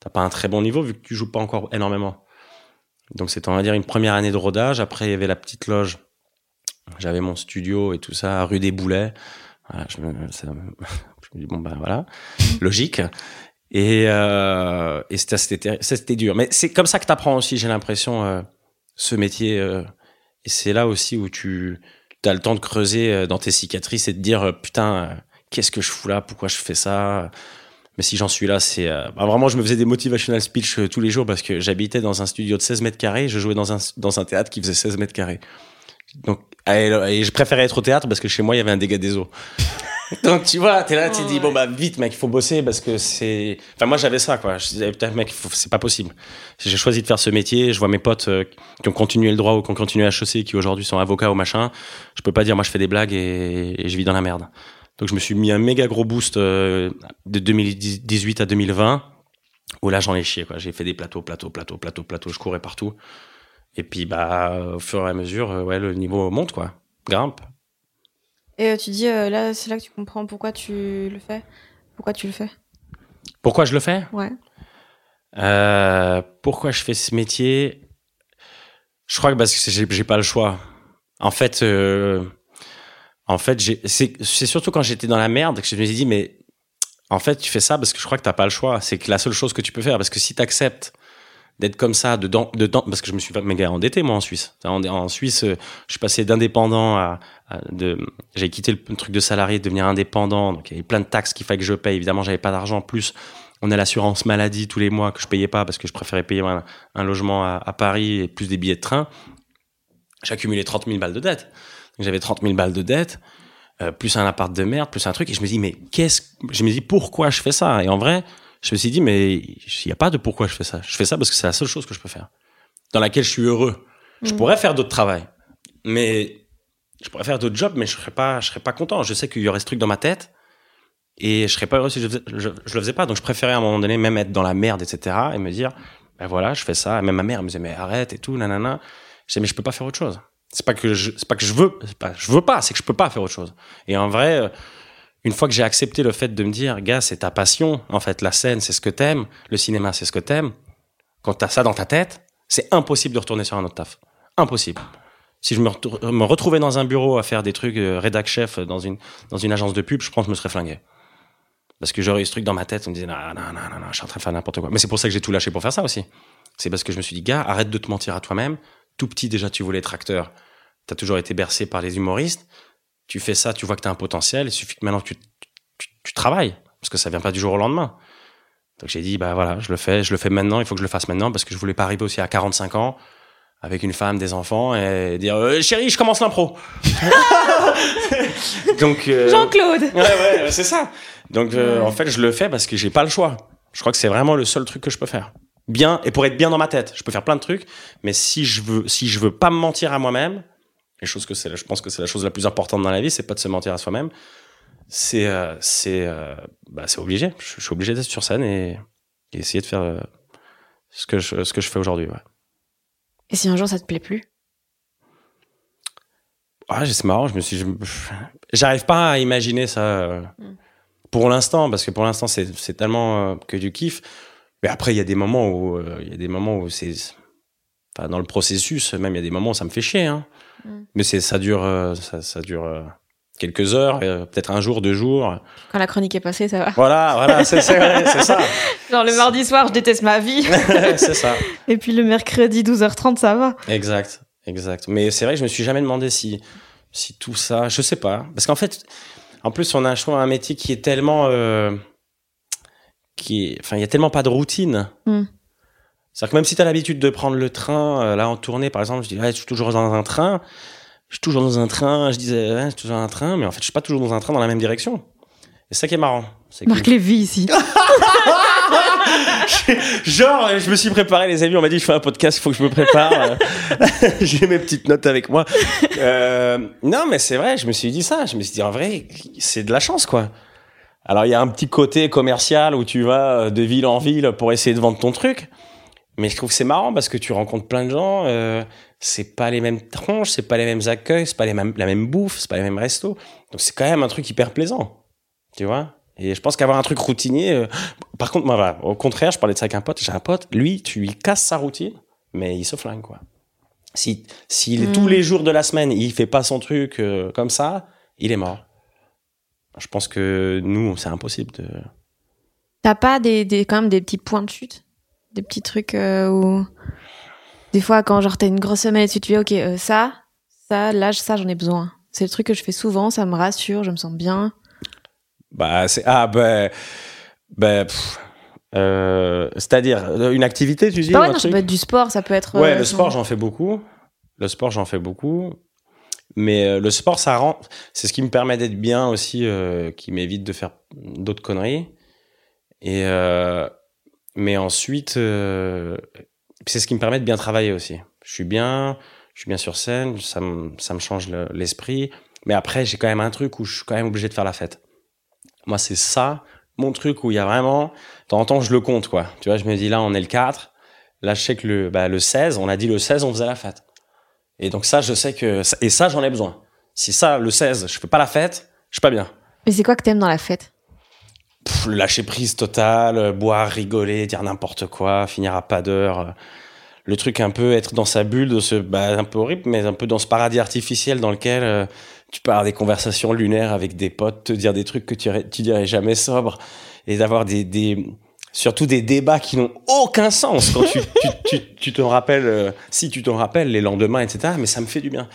t'as pas un très bon niveau vu que tu joues pas encore énormément. Donc c'était on va dire une première année de rodage. Après, il y avait la petite loge. J'avais mon studio et tout ça, rue des Boulets. [laughs] Je me dis bon ben voilà, logique. Et, euh, et c'était, dur. Mais c'est comme ça que t'apprends aussi, j'ai l'impression, euh, ce métier. euh, et c'est là aussi où tu as le temps de creuser euh, dans tes cicatrices et de dire euh, putain, euh, qu'est-ce que je fous là? Pourquoi je fais ça? Mais si j'en suis là, c'est bah, vraiment, je me faisais des motivational speech tous les jours parce que j'habitais dans un studio de 16 mètres carrés, je jouais dans un dans un théâtre qui faisait 16 mètres carrés. Donc, et je préférais être au théâtre parce que chez moi, il y avait un dégât des eaux. [laughs] Donc tu vois, t'es là, tu te dis bon bah vite mec, il faut bosser parce que c'est. Enfin moi j'avais ça quoi. Je disais putain mec, faut- c'est pas possible. J'ai choisi de faire ce métier. Je vois mes potes euh, qui ont continué le droit ou qui ont continué HEC, qui aujourd'hui sont avocats ou machin. Je peux pas dire moi je fais des blagues et, et je vis dans la merde. Donc je me suis mis un méga gros boost euh, de 2018 à 2020 où là j'en ai chié quoi. J'ai fait des plateaux, plateaux, plateaux, plateaux, plateaux. Je courais partout. Et puis bah au fur et à mesure, euh, ouais le niveau monte quoi, grimpe. Et euh, tu dis, euh, là, c'est là que tu comprends pourquoi tu le fais. Pourquoi tu le fais Pourquoi je le fais? Ouais. Euh, pourquoi je fais ce métier? Je crois que parce que j'ai pas le choix. En fait, euh, en fait, c'est surtout quand j'étais dans la merde que je me suis dit mais en fait tu fais ça parce que je crois que t'as pas le choix. C'est que la seule chose que tu peux faire parce que si t'acceptes d'être comme ça dedans, dedans, parce que je me suis méga endetté moi en Suisse. En, Suisse, euh, je suis passé d'indépendant à, de, j'ai quitté le truc de salarié, de devenir indépendant. Donc il y avait plein de taxes qu'il fallait que je paye. Évidemment, j'avais pas d'argent. Plus, on a l'assurance maladie tous les mois que je payais pas parce que je préférais payer un, logement à, Paris et plus des billets de train. J'ai accumulé 30 000 balles de dette. J'avais 30 000 balles de dette, euh, plus un appart de merde, plus un truc. Et je me dis, mais qu'est-ce, je me dis, pourquoi je fais ça? Et en vrai, je me suis dit, mais il n'y a pas de pourquoi je fais ça. Je fais ça parce que c'est la seule chose que je peux faire, dans laquelle je suis heureux. Je Mhm. pourrais faire d'autres travail, mais je pourrais faire d'autres jobs, mais je serais pas, je serais pas content. Je sais qu'il y aurait ce truc dans ma tête et je serais pas heureux si je, faisais- je, je le faisais pas. Donc je préférais à un moment donné même être dans la merde, etc. et me dire, ben voilà, je fais ça. Et même ma mère me disait, mais arrête et tout, nanana. Je disais, mais je peux pas faire autre chose. C'est pas que je, c'est pas que je veux, pas, je veux pas, c'est que je peux pas faire autre chose. Et en vrai, euh, une fois que j'ai accepté le fait de me dire, gars, c'est ta passion, en fait, la scène, c'est ce que t'aimes, le cinéma, c'est ce que t'aimes, quand t'as ça dans ta tête, c'est impossible de retourner sur un autre taf. Impossible. Si je me, retrouvais dans un bureau à faire des trucs euh, rédac chef dans une, dans une agence de pub, je pense que je me serais flingué. Parce que j'aurais eu ce truc dans ma tête, on me disait, non, non, non, non, non, je suis en train de faire n'importe quoi. Mais c'est pour ça que j'ai tout lâché pour faire ça aussi. C'est parce que je me suis dit, gars, arrête de te mentir à toi-même. Tout petit, déjà, tu voulais être acteur. T'as toujours été bercé par les humoristes. Tu fais ça, tu vois que t'as un potentiel. Il suffit que maintenant tu, tu, tu travailles. Parce que ça vient pas du jour au lendemain. Donc j'ai dit, bah voilà, je le fais, je le fais maintenant, il faut que je le fasse maintenant parce que je voulais pas arriver aussi à 45 ans avec une femme, des enfants et dire, euh, chérie, je commence l'impro. [laughs] Donc, euh, Jean-Claude Ouais, ouais, c'est ça. Donc, euh, en fait, je le fais parce que j'ai pas le choix. Je crois que c'est vraiment le seul truc que je peux faire. Bien, et pour être bien dans ma tête. Je peux faire plein de trucs, mais si je veux, si je veux pas me mentir à moi-même, les choses que c'est, je pense que c'est la chose la plus importante dans la vie, c'est pas de se mentir à soi-même. C'est, euh, c'est, euh, bah, c'est obligé. Je, je suis obligé d'être sur scène et, et essayer de faire euh, ce que je, ce que je fais aujourd'hui. Ouais. Et si un jour ça te plaît plus? Ah, c'est marrant, je me suis. J'arrive pas à imaginer ça euh, Mm. pour l'instant, parce que pour l'instant, c'est c'est tellement que du kiff. Mais après, il y a des moments où. Il y a des moments où c'est. Enfin, dans le processus, même, il y a des moments où ça me fait chier. Hein. Mm. Mais c'est ça dure, euh, ça, ça dure euh, quelques heures, euh, peut-être un jour, deux jours. Quand la chronique est passée, ça va. Voilà, voilà, c'est ça. [laughs] Genre le mardi soir, je déteste ma vie. [laughs] c'est ça. Et puis le mercredi, 12h30, ça va. Exact, exact. Mais c'est vrai que je me suis jamais demandé si, si tout ça, je sais pas. Parce qu'en fait, en plus, on a je trouve, un métier qui est tellement, euh, qui est, enfin, il y a tellement pas de routine. Mm. C'est-à-dire que même si tu as l'habitude de prendre le train, euh, là en tournée par exemple, je dis, ouais, je suis toujours dans un train. Je suis toujours dans un train. Je disais, ouais, je suis toujours dans un train, mais en fait, je suis pas toujours dans un train dans la même direction. Et c'est ça qui est marrant. Que- Marc Lévy ici. [laughs] Genre, je me suis préparé, les amis. On m'a dit, je fais un podcast, il faut que je me prépare. [laughs] J'ai mes petites notes avec moi. Euh, non, mais c'est vrai, je me suis dit ça. Je me suis dit, en vrai, c'est de la chance, quoi. Alors, il y a un petit côté commercial où tu vas de ville en ville pour essayer de vendre ton truc. Mais je trouve que c'est marrant parce que tu rencontres plein de gens. Euh, c'est pas les mêmes tronches, c'est pas les mêmes accueils, c'est pas les mêmes, la même bouffe, c'est pas les mêmes restos. Donc, c'est quand même un truc hyper plaisant. Tu vois? Et je pense qu'avoir un truc routinier, euh, par contre, moi, voilà, au contraire, je parlais de ça avec un pote. J'ai un pote, lui, tu lui casses sa routine, mais il se flingue, quoi. Si, si Mm. tous les jours de la semaine, il fait pas son truc euh, comme ça, il est mort. Je pense que nous, c'est impossible de. T'as pas des, des, quand même des petits points de chute? Des petits trucs euh, où. Des fois, quand genre t'as une grosse semaine et tu te dis, ok, euh, ça, ça, là, ça, j'en ai besoin. C'est le truc que je fais souvent, ça me rassure, je me sens bien. Bah, c'est. Ah, ben. Ben. pff, euh, C'est-à-dire, euh, une activité, tu dis Bah ouais, non, ça peut être du sport, ça peut être. Ouais, le sport, j'en fais beaucoup. Le sport, j'en fais beaucoup. Mais le sport, ça rend. C'est ce qui me permet d'être bien aussi, qui m'évite de faire d'autres conneries. Et euh, mais ensuite, euh, c'est ce qui me permet de bien travailler aussi. Je suis bien, je suis bien sur scène, ça me ça me change le- l'esprit. mais après, j'ai quand même un truc où je suis quand même obligé de faire la fête. Moi, c'est ça, mon truc où il y a vraiment. De temps en temps, je le compte, quoi. Tu vois, je me dis là, on est le 4. Là, je sais que le, bah, le 16, on a dit le 16, on faisait la fête. Et donc, ça, je sais que. Et ça, j'en ai besoin. Si ça, le 16, je fais pas la fête, je suis pas bien. Mais c'est quoi que t'aimes dans la fête? Lâcher prise total, euh, boire, rigoler, dire n'importe quoi, finir à pas d'heure. euh, Le truc un peu être dans sa bulle, de ce, bah, un peu horrible, mais un peu dans ce paradis artificiel dans lequel euh, tu peux des conversations lunaires avec des potes, te dire des trucs que tu, dirais jamais sobre, et d'avoir des, des, surtout des débats qui n'ont aucun sens quand tu, tu, tu, te rappelles, si tu te rappelles les lendemains, etc. Mais ça me fait du bien.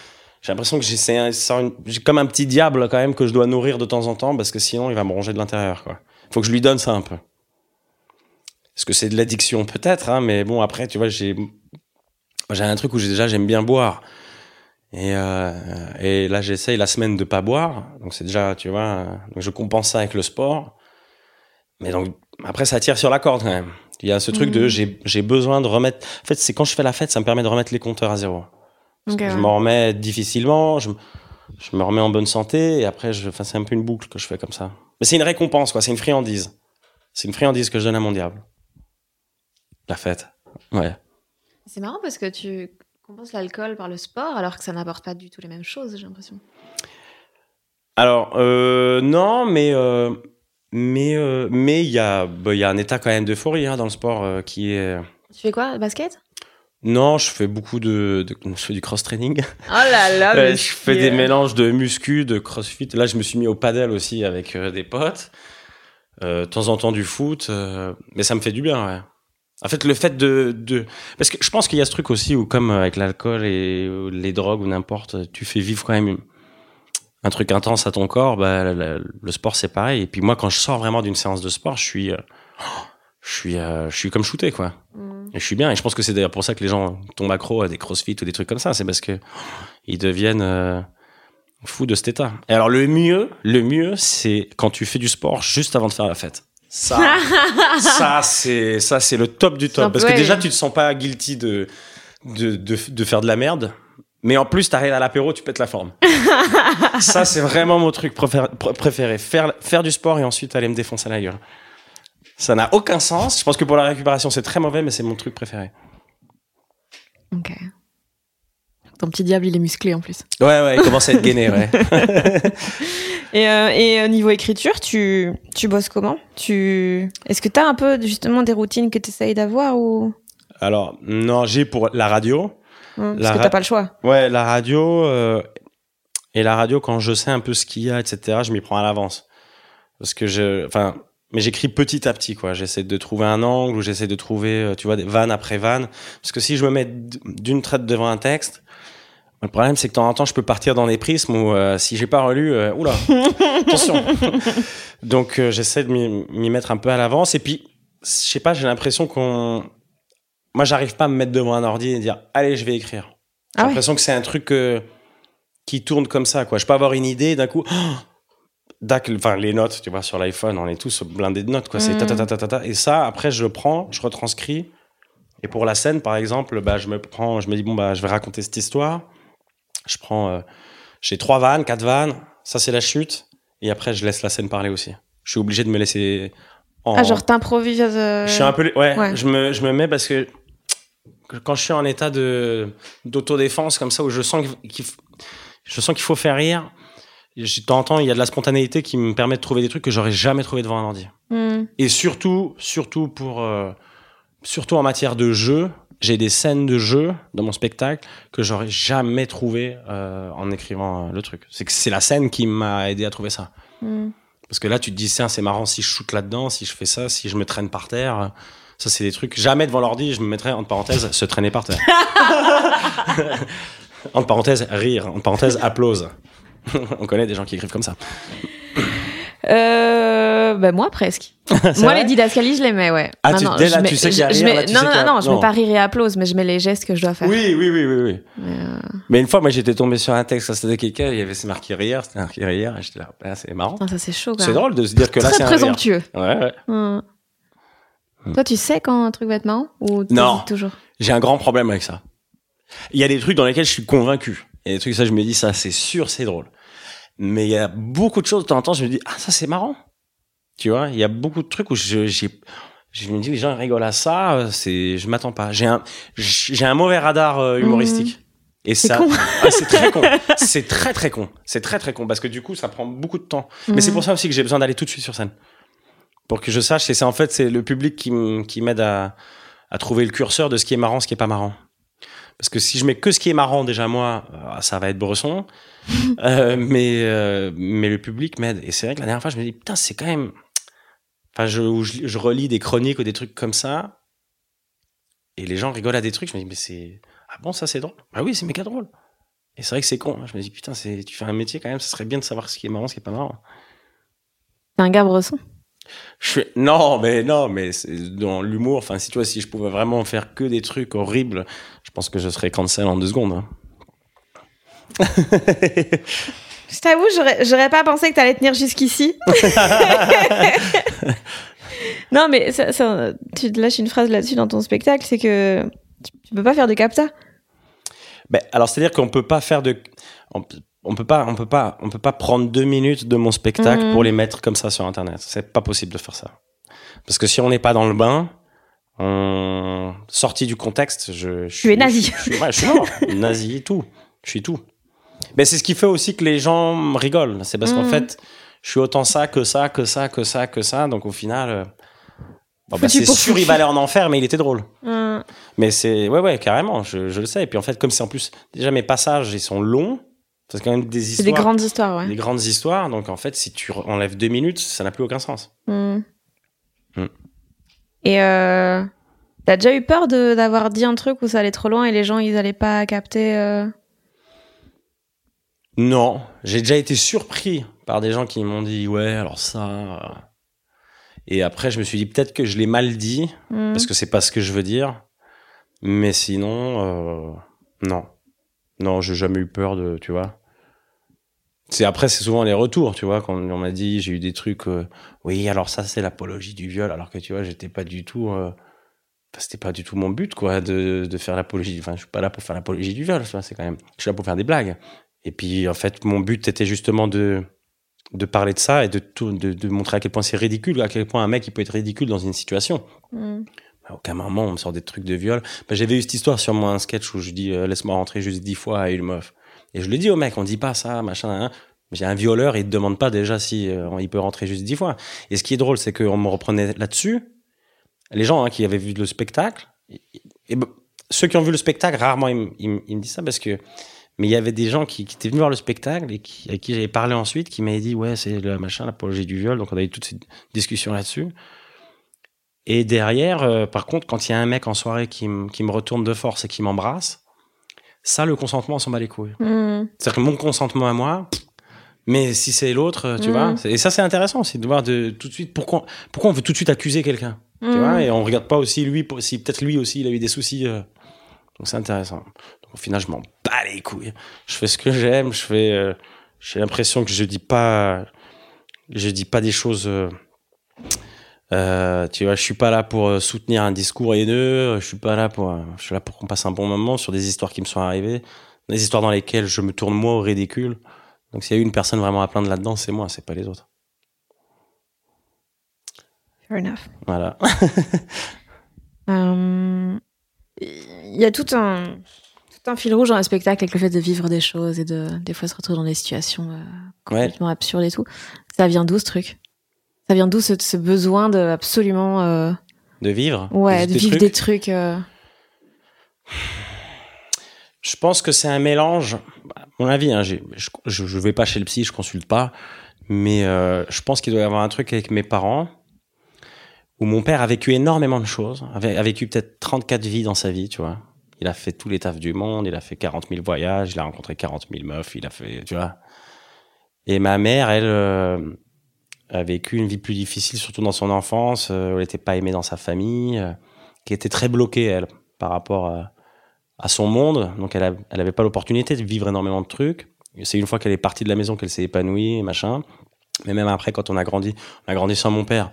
J'ai l'impression que une- j'ai comme un petit diable quand même que je dois nourrir de temps en temps parce que sinon il va me ronger de l'intérieur, quoi. Faut que je lui donne ça un peu. Est-ce que c'est de l'addiction peut-être, hein, mais bon après tu vois j'ai j'ai un truc où déjà j'aime bien boire. Et euh, et là j'essaye la semaine de pas boire. Donc c'est déjà tu vois euh, donc je compense ça avec le sport. Mais donc après ça tire sur la corde quand même. Il y a ce truc de Mhm. j'ai besoin de remettre en fait c'est quand je fais la fête ça me permet de remettre les compteurs à zéro. Parce Ok, que je m'en remets difficilement je, je me remets en bonne santé et après je enfin c'est un peu une boucle que je fais comme ça mais c'est une récompense quoi. C'est une friandise. C'est une friandise que je donne à mon diable. La fête. Ouais. C'est marrant parce que tu compenses l'alcool par le sport alors que ça n'apporte pas du tout les mêmes choses, j'ai l'impression. Alors, euh, non, mais euh, mais euh, mais il y a bah, y a un état quand même d'euphorie hein, dans le sport qui est. Tu fais quoi? Basket? Non, je fais beaucoup de, de je fais du cross training. Oh là là [laughs] Euh, je fais des mélanges de muscu, de crossfit. Là, je me suis mis au padel aussi avec euh, des potes. Euh, de temps en temps du foot, euh, mais ça me fait du bien. Ouais. En fait, le fait de, de parce que je pense qu'il y a ce truc aussi où comme avec l'alcool et les drogues ou n'importe, tu fais vivre quand même un truc intense à ton corps. Bah, le, le sport c'est pareil. Et puis moi, quand je sors vraiment d'une séance de sport, je suis, je suis, je suis comme shooté quoi. Mm. Et je suis bien. Et je pense que c'est d'ailleurs pour ça que les gens tombent accro à des crossfit ou des trucs comme ça. C'est parce que ils deviennent euh, fous de cet état. Et alors, le mieux, le mieux, c'est quand tu fais du sport juste avant de faire la fête. Ça, [laughs] ça, c'est, ça, c'est le top du top. Parce que déjà, tu te sens pas guilty de, de, de, de faire de la merde. Mais en plus, t'arrives à l'apéro, tu pètes la forme. [laughs] ça, c'est vraiment mon truc préféré. pr- préféré. Faire, faire du sport et ensuite aller me défoncer la gueule. Ça n'a aucun sens. Je pense que pour la récupération, c'est très mauvais, mais c'est mon truc préféré. Ok. Ton petit diable, il est musclé en plus. Ouais, ouais, il commence à être gainé, ouais. [laughs] Et, euh, et euh, niveau écriture, tu, tu bosses comment? Tu... Est-ce que tu as un peu justement des routines que tu essayes d'avoir ou... Alors, non, j'ai pour la radio. La Parce que t'as pas le choix. Ouais, la radio. euh, et la radio, quand je sais un peu ce qu'il y a, etc., je m'y prends à l'avance. Parce que je. Enfin. Mais j'écris petit à petit, quoi. J'essaie de trouver un angle ou j'essaie de trouver, euh, tu vois, des vannes après vannes. Parce que si je me mets d'une traite devant un texte, le problème, c'est que de temps en temps, je peux partir dans des prismes où, euh, si j'ai pas relu, euh, oula, [laughs] attention. Donc, euh, j'essaie de m'y mettre un peu à l'avance. Et puis, je sais pas, j'ai l'impression qu'on. Moi, j'arrive pas à me mettre devant un ordi et dire, allez, je vais écrire. J'ai Ah ouais l'impression que c'est un truc qui tourne comme ça, quoi. Je peux avoir une idée, d'un coup, oh, dac, enfin, les notes, tu vois, sur l'iPhone, on est tous blindés de notes, quoi. C'est Mm. ta, ta, ta, ta, ta. Et ça, après, je le prends, je retranscris. Et pour la scène, par exemple, bah, je me prends, je me dis, bon, bah, je vais raconter cette histoire. Je prends, euh, j'ai trois vannes, quatre vannes. Ça, c'est la chute. Et après, je laisse la scène parler aussi. Je suis obligé de me laisser en, Ah, genre t'improvises. euh, je suis un peu, ouais, ouais. Je me, je me mets parce que quand je suis en état de d'autodéfense comme ça où je sens qu'il, je sens qu'il faut faire rire, de temps en temps il y a de la spontanéité qui me permet de trouver des trucs que j'aurais jamais trouvé devant un ordi. hmm. Et surtout, surtout pour, euh, surtout en matière de jeu, j'ai des scènes de jeu dans mon spectacle que j'aurais jamais trouvé euh, en écrivant euh, le truc. C'est que c'est la scène qui m'a aidé à trouver ça. Hmm. Parce que là, tu te dis, c'est marrant si je shoot là-dedans, si je fais ça, si je me traîne par terre. Ça, c'est des trucs. Jamais devant l'ordi, je me mettrais, entre parenthèses, se traîner par terre. [laughs] [laughs] entre parenthèses, rire. Entre parenthèses, applause. [laughs] On connaît des gens qui écrivent comme ça. Euh, ben moi presque. [laughs] Moi les didascalies je les mets ouais. Ah, tu- dès là, tu sais qu'il y a rire, mets- là, tu non sais non a- non, je non. mets pas rire et applause mais je mets les gestes que je dois faire. Oui, oui, oui, oui, oui. Mais, euh, Mais une fois, moi, j'étais tombé sur un texte, ça c'était quelqu'un, il y avait c'est marqué rire, c'était marqué rire, et j'étais là, ah, c'est marrant. putain, ça c'est chaud C'est drôle de se dire que là, c'est un rire. présomptueux. Ouais, ouais. Hum. Toi tu sais quand un truc va être marrant ou Non. toujours? J'ai un grand problème avec ça. Il y a des trucs dans lesquels je suis convaincu. Il y a des trucs, ça, je me dis, ça, c'est sûr, c'est drôle. Mais il y a beaucoup de choses, de temps en temps, je me dis, ah, ça, c'est marrant. Tu vois, il y a beaucoup de trucs où je, j'ai, je me dis, les gens rigolent à ça, euh, c'est, je m'attends pas. J'ai un, j'ai un mauvais radar euh, humoristique. Et ça. Ah, c'est très con. C'est très très con. C'est très très con parce que du coup, ça prend beaucoup de temps. Mais c'est Mhm. pour ça aussi que j'ai besoin d'aller tout de suite sur scène. Pour que je sache, et c'est en fait, c'est le public qui m'aide à, à trouver le curseur de ce qui est marrant, ce qui est pas marrant. Parce que si je mets que ce qui est marrant, déjà moi, euh, ça va être Bresson. [laughs] Euh, mais, euh, mais le public m'aide. Et c'est vrai que la dernière fois, je me dis, putain, c'est quand même. Enfin, je, je, je relis des chroniques ou des trucs comme ça. Et les gens rigolent à des trucs. Je me dis, mais c'est. Ah bon, ça c'est drôle Bah oui, c'est méga drôle. Et c'est vrai que c'est con. hein. Je me dis, putain, c'est- tu fais un métier quand même, ça serait bien de savoir ce qui est marrant, ce qui est pas marrant. T'es un gars bresson? Je suis... Non, mais non, mais c'est dans l'humour. Enfin, si tu vois, si je pouvais vraiment faire que des trucs horribles, je pense que je serais cancel en deux secondes. hein. [laughs] Je t'avoue, j'aurais pas pensé que t'allais tenir jusqu'ici. [laughs] non, mais ça, ça- tu te lâches une phrase là-dessus dans ton spectacle, c'est que tu, tu peux pas faire de capta. Ben, alors, c'est-à-dire qu'on peut pas faire de. On, on peut pas, on peut pas, on peut pas prendre deux minutes de mon spectacle Mhm. pour les mettre comme ça sur Internet. C'est pas possible de faire ça. Parce que si on n'est pas dans le bain, on... sorti du contexte, je, je Tu es nazi. Je, suis- ouais, je suis mort. [laughs] nazi et tout. Je suis tout. Mais c'est ce qui fait aussi que les gens rigolent. C'est parce qu'en Mhm. fait, je suis autant ça que ça, que ça, que ça, que ça. Donc au final, euh, bon, bah, c'est sûr, il va aller en enfer, mais il était drôle. Hum, Mais c'est ouais ouais carrément, je, je le sais. Et puis en fait comme c'est en plus déjà mes passages ils sont longs, c'est quand même des C'est histoires, des grandes histoires, ouais. des grandes histoires. Donc en fait si tu enlèves deux minutes, ça n'a plus aucun sens. Hum. Hmm. Et euh, t'as déjà eu peur d'avoir dit un truc où ça allait trop loin et les gens ils allaient pas capter. euh, Non, j'ai déjà été surpris par des gens qui m'ont dit ouais alors ça. euh. Et après je me suis dit peut-être que je l'ai mal dit hum. parce que c'est pas ce que je veux dire. Mais sinon euh, non, non j'ai jamais eu peur de tu vois. C'est après c'est souvent les retours tu vois quand on m'a dit j'ai eu des trucs euh, oui alors ça c'est l'apologie du viol alors que tu vois j'étais pas du tout euh, c'était pas du tout mon but quoi de, de faire l'apologie enfin je suis pas là pour faire l'apologie du viol c'est quand même je suis là pour faire des blagues et puis en fait mon but était justement de de parler de ça et de tout de, de montrer à quel point c'est ridicule à quel point un mec il peut être ridicule dans une situation Hum. à aucun moment on me sort des trucs de viol. Bah, J'avais eu cette histoire sur moi, un sketch où je dis euh, laisse-moi rentrer juste dix fois à une meuf. Et je le dis au mec, on dit pas ça, machin. hein. J'ai un violeur il te demande pas déjà si euh, il peut rentrer juste dix fois. Et ce qui est drôle, c'est qu'on me reprenait là-dessus. Les gens hein, qui avaient vu le spectacle, et, ben, ceux qui ont vu le spectacle, rarement ils, me- disent ça parce que. Mais il y avait des gens qui, étaient venus voir le spectacle et qui, à qui j'avais parlé ensuite, qui m'avaient dit ouais c'est le machin, l'apologie du viol. Donc on a eu toute cette discussion là-dessus. Et derrière, euh, par contre, quand il y a un mec en soirée qui me retourne de force et qui m'embrasse, ça, le consentement, on s'en bat les couilles. Hum. C'est-à-dire que mon consentement à moi, mais si c'est l'autre, euh, tu Mhm. vois. Et ça, c'est intéressant aussi de voir de, tout de suite pourquoi, pourquoi on veut tout de suite accuser quelqu'un. Tu Hum. vois, et on regarde pas aussi lui, pour- si peut-être lui aussi, il a eu des soucis. euh. Donc c'est intéressant. Donc au final, je m'en bats les couilles. Je fais ce que j'aime, je fais. euh, J'ai l'impression que je dis pas. Je dis pas des choses. euh, euh, tu vois, je suis pas là pour euh, soutenir un discours haineux. Je suis pas là pour. euh, Je suis là pour qu'on passe un bon moment sur des histoires qui me sont arrivées, des histoires dans lesquelles je me tourne moi au ridicule. Donc s'il y a une personne vraiment à plaindre là-dedans, c'est moi, c'est pas les autres. Fair enough. Voilà. [laughs] Euh, Il y a tout un, tout un fil rouge dans le spectacle avec le fait de vivre des choses et de des fois se retrouver dans des situations euh, complètement absurdes et tout. Ça vient d'où ce truc? Ça vient d'où ce, ce besoin de absolument euh, De vivre. ouais de vivre trucs. des trucs euh, Je pense que c'est un mélange. À mon avis, hein, je, je, je vais pas chez le psy, je consulte pas. Mais euh, je pense qu'il doit y avoir un truc avec mes parents où mon père a vécu énormément de choses, avait- a vécu peut-être 34 vies dans sa vie, tu vois. Il a fait tous les tafs du monde, il a fait 40 000 voyages, il a rencontré 40 000 meufs, il a fait, tu vois. Et ma mère, elle, euh, a vécu une vie plus difficile, surtout dans son enfance, euh, où elle n'était pas aimée dans sa famille, euh, qui était très bloquée, elle, par rapport à, à son monde. Donc, elle n'avait pas l'opportunité de vivre énormément de trucs. C'est une fois qu'elle est partie de la maison qu'elle s'est épanouie, machin. Mais même après, quand on a grandi, on a grandi sans mon père.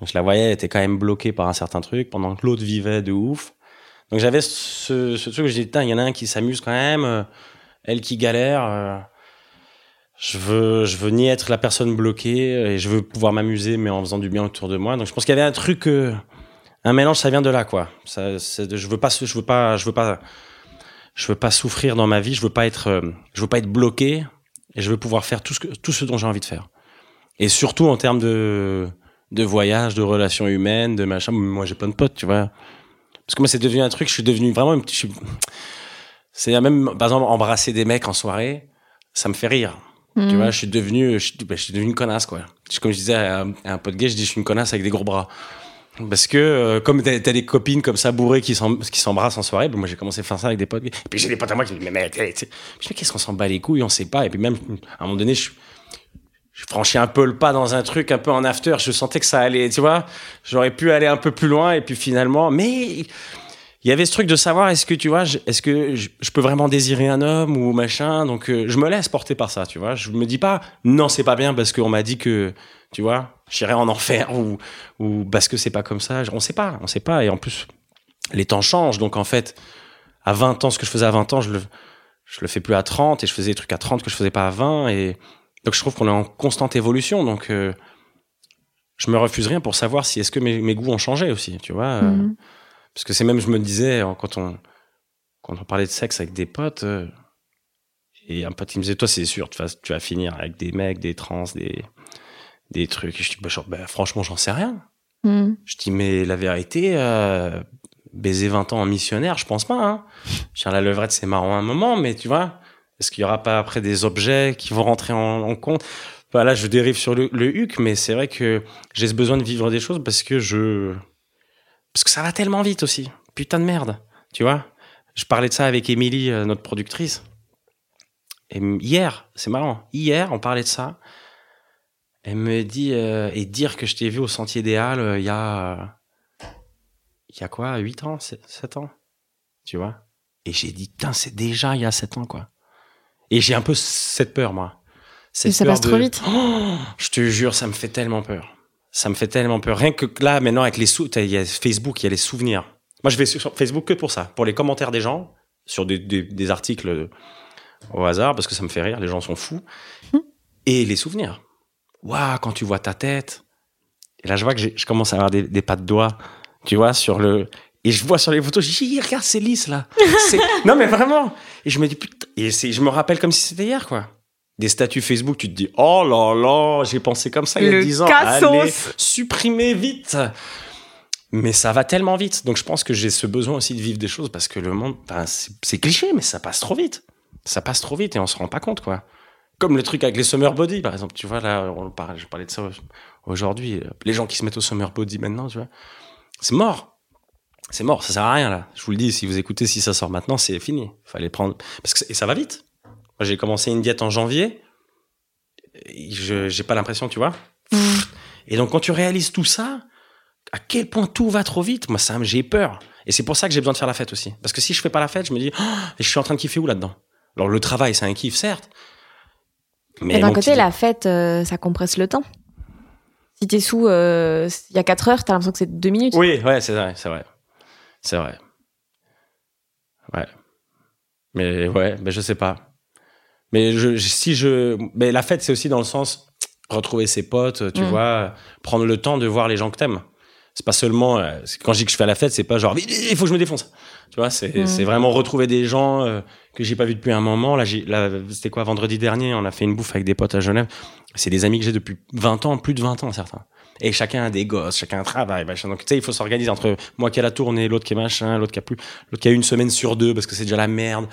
Donc, je la voyais, elle était quand même bloquée par un certain truc, pendant que l'autre vivait de ouf. Donc, j'avais ce, truc où je disais, il y en a un qui s'amuse quand même, euh, elle qui galère. Je veux, je veux ni être la personne bloquée et je veux pouvoir m'amuser, mais en faisant du bien autour de moi. Donc, je pense qu'il y avait un truc, euh, un mélange, ça vient de là, quoi. Ça, de- je veux pas, je veux pas, je veux pas, je veux pas souffrir dans ma vie. Je veux pas être, euh, je veux pas être bloqué et je veux pouvoir faire tout ce que, tout ce dont j'ai envie de faire. Et surtout en termes de, de voyage, de relations humaines, de machin. Moi, j'ai plein de potes, tu vois. Parce que moi, c'est devenu un truc. Je suis devenu vraiment un petit. je suis- C'est même, par exemple, embrasser des mecs en soirée, ça me fait rire. Tu vois, je suis devenu, je, ben, je suis devenu une connasse, quoi. Je- Comme je disais à, un- à un pote gay, je dis, je suis une connasse avec des gros bras. Parce que, euh, comme t'as des copines comme ça bourrées qui s'em- qui s'embrassent en soirée, ben, moi j'ai commencé à faire ça avec des potes gays. Et puis j'ai des potes à moi qui me disent, mais, mais, qu'est-ce qu'on s'en bat les couilles, on sait pas. Et puis même, à un moment donné, je, je franchis un peu le pas dans un truc un peu en after. Je sentais que ça allait, tu vois. J'aurais pu aller un peu plus loin. Et puis finalement, mais il y avait ce truc de savoir est-ce que tu vois est-ce que je, peux vraiment désirer un homme ou machin? Donc euh, je me laisse porter par ça tu vois. Je me dis pas non c'est pas bien parce qu'on m'a dit que tu vois j'irai en enfer ou ou parce que c'est pas comme ça. On sait pas on sait pas. Et en plus les temps changent. Donc en fait à 20 ans ce que je faisais à 20 ans je le je le fais plus à 30 et je faisais des trucs à 30 que je faisais pas à 20 et donc je trouve qu'on est en constante évolution. Donc euh, je me refuse rien pour savoir si est-ce que mes, goûts ont changé aussi tu vois euh, Mhm. Parce que c'est même, je me disais, quand on, quand on parlait de sexe avec des potes, euh, et un pote, il me disait, toi, c'est sûr, tu vas, tu vas finir avec des mecs, des trans, des, des trucs. Et je dis, bah, genre, bah, franchement, j'en sais rien. Mhm. Je dis, mais la vérité, euh, baiser 20 ans en missionnaire, je pense pas. Hein. Je la levrette, c'est marrant un moment, mais tu vois, est-ce qu'il y aura pas après des objets qui vont rentrer en, en compte? Voilà, je dérive sur le, le huc, mais c'est vrai que j'ai ce besoin de vivre des choses parce que je. Parce que ça va tellement vite aussi. Putain de merde. Tu vois? Je parlais de ça avec Émilie, euh, notre productrice. Et hier, c'est marrant, hier, on parlait de ça. Elle me dit, euh, et dire que je t'ai vu au Sentier des Halles euh, il y a. euh, Il y a quoi? 8 ans? 7 ans? Tu vois? Et j'ai dit, putain, c'est déjà il y a 7 ans, quoi. Et j'ai un peu cette peur, moi. Cette ça peur passe trop vite. Oh, je te jure, ça me fait tellement peur. Ça me fait tellement peur. Rien que là, maintenant, avec les sous, il y a Facebook, il y a les souvenirs. Moi, je vais sur Facebook que pour ça, pour les commentaires des gens sur des, des- des articles au hasard, parce que ça me fait rire, les gens sont fous. Et les souvenirs. Waouh, quand tu vois ta tête. Et là, je vois que je commence à avoir des, des pas de doigts, tu vois, sur le. Et je vois sur les photos, je dis, regarde, [laughs] c'est lisse là. Non, mais vraiment. Et je me dis, putain. Et je me rappelle comme si c'était hier, quoi. Des statuts Facebook, tu te dis, oh là là, j'ai pensé comme ça il y a Le 10 ans. Allez, supprimer vite. Mais ça va tellement vite. Donc je pense que j'ai ce besoin aussi de vivre des choses parce que le monde, ben, c'est cliché, mais ça passe trop vite. Ça passe trop vite et on se rend pas compte, quoi. Comme le truc avec les summer body, par exemple. Tu vois, là, on parle, je parlais de ça aujourd'hui. Les gens qui se mettent au summer body maintenant, tu vois. C'est mort. C'est mort, ça sert à rien, là. Je vous le dis, si vous écoutez, si ça sort maintenant, c'est fini. Fallait prendre. Parce que, et ça va vite. Moi, j'ai commencé une diète en janvier. Je, j'ai pas l'impression, tu vois. Et donc, quand tu réalises tout ça, à quel point tout va trop vite, moi, ça, j'ai peur. Et c'est pour ça que j'ai besoin de faire la fête aussi. Parce que si je fais pas la fête, je me dis, Oh, je suis en train de kiffer où là-dedans? Alors, le travail, c'est un kiff, certes. Mais d'un côté, petit- la fête, euh, ça compresse le temps. Si t'es sous euh, il y a 4 heures, t'as l'impression que c'est 2 minutes. Oui, ouais, c'est vrai, c'est vrai. C'est vrai. Ouais. Mais ouais, mais je sais pas. Mais je, si je, mais la fête, c'est aussi dans le sens retrouver ses potes, tu Mm. vois, prendre le temps de voir les gens que t'aimes. C'est pas seulement euh, quand je dis que je fais la fête, c'est pas genre il faut que je me défonce. Tu vois, c'est Mm. c'est vraiment retrouver des gens euh, que j'ai pas vu depuis un moment. Là, là, c'était quoi vendredi dernier, on a fait une bouffe avec des potes à Genève. C'est des amis que j'ai depuis 20 ans, plus de 20 ans certains. Et chacun a des gosses, chacun a un travail, machin. Donc tu sais, il faut s'organiser entre moi qui a la tournée, l'autre qui est machin, l'autre qui a plus, l'autre qui a une semaine sur deux parce que c'est déjà la merde.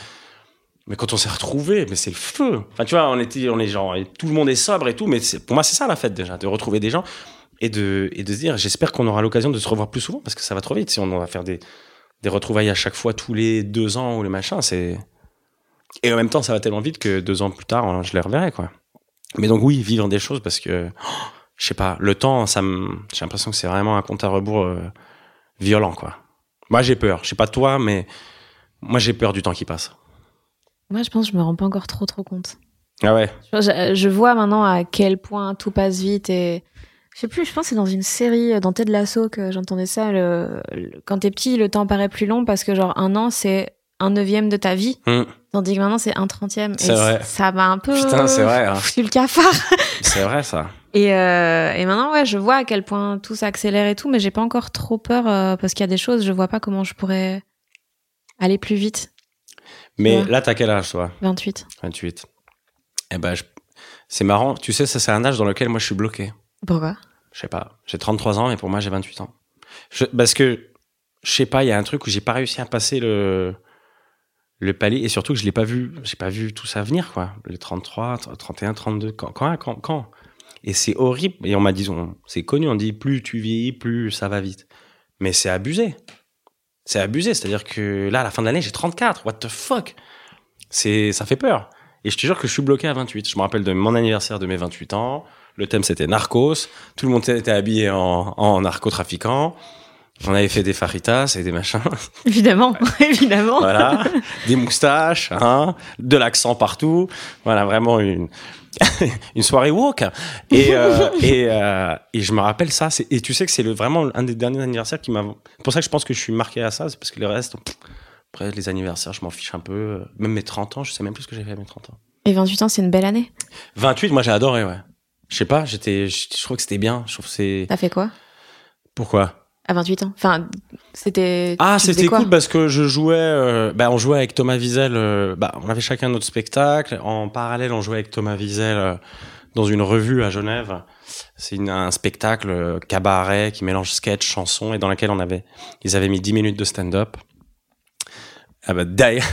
Mais quand on s'est retrouvés, mais c'est le feu. Enfin, tu vois, on était, on est genre, et tout le monde est sobre et tout, mais pour moi, c'est ça la fête déjà, de retrouver des gens et de, et de se dire, j'espère qu'on aura l'occasion de se revoir plus souvent parce que ça va trop vite. Si on va faire des, des retrouvailles à chaque fois tous les deux ans ou les machins, c'est. Et en même temps, ça va tellement vite que deux ans plus tard, je les reverrai, quoi. Mais donc, oui, vivre des choses parce que oh, je sais pas, le temps, ça j'ai l'impression que c'est vraiment un compte à rebours euh, violent, quoi. Moi, j'ai peur. Je sais pas toi, mais moi, j'ai peur du temps qui passe. Moi, je pense que je me rends pas encore trop, trop compte. Ah ouais. Je, je vois maintenant à quel point tout passe vite et je sais plus, je pense que c'est dans une série, euh, dans Ted Lasso que j'entendais ça. Le, le- quand t'es petit, le temps paraît plus long parce que genre un an, c'est un neuvième de ta vie. Hmm. Tandis que maintenant, c'est un trentième. C'est vrai. Ça m'a un peu Putain, c'est vrai, hein. foutu le cafard. [laughs] C'est vrai, ça. Et, euh, et maintenant, ouais, je vois à quel point tout s'accélère et tout, mais j'ai pas encore trop peur euh, parce qu'il y a des choses, je vois pas comment je pourrais aller plus vite. Mais Ouais. là, t'as quel âge, toi? 28. 28. Eh ben, je- c'est marrant. Tu sais, ça, c'est un âge dans lequel moi, je suis bloqué. Pourquoi? Je sais pas. J'ai 33 ans, mais pour moi, j'ai 28 ans. Je- parce que, je sais pas, il y a un truc où j'ai pas réussi à passer le, le palier, et surtout que je l'ai pas vu, j'ai pas vu tout ça venir, quoi. Les 33, 31, 32, quand, quand, quand, quand? Et c'est horrible. Et on m'a dit, on- c'est connu, on dit, plus tu vieillis, plus ça va vite. Mais c'est abusé. C'est abusé. C'est-à-dire que là, à la fin de l'année, j'ai 34. What the fuck? C'est, ça fait peur. Et je te jure que je suis bloqué à 28. Je me rappelle de mon anniversaire de mes 28 ans. Le thème, c'était Narcos. Tout le monde était habillé en, en narcotrafiquant. On avait fait des faritas et des machins. [laughs] Évidemment, [laughs] évidemment. Voilà. [laughs] des moustaches, hein. De l'accent partout. Voilà, vraiment une, une soirée woke. Et, euh, et, euh, et je me rappelle ça. Et tu sais que c'est le, vraiment un des derniers anniversaires qui m'a. C'est pour ça que je pense que je suis marqué à ça. C'est parce que le reste, pff, après les anniversaires, je m'en fiche un peu. Même mes 30 ans, je sais même plus ce que j'ai fait à mes 30 ans. Et 28 ans, c'est une belle année. 28, moi j'ai adoré, ouais. Je sais pas, j'étais, je, je trouve que c'était bien. Je trouve c'est. T'as fait quoi? Pourquoi? À 28 ans Enfin, c'était. Ah, c'était cool parce que je jouais. euh, bah, on jouait avec Thomas Wiesel. euh, bah, on avait chacun notre spectacle. En parallèle, on jouait avec Thomas Wiesel euh, dans une revue à Genève. C'est un spectacle euh, cabaret qui mélange sketch, chanson et dans lequel on avait, ils avaient mis 10 minutes de stand-up. Ah bah d'ailleurs,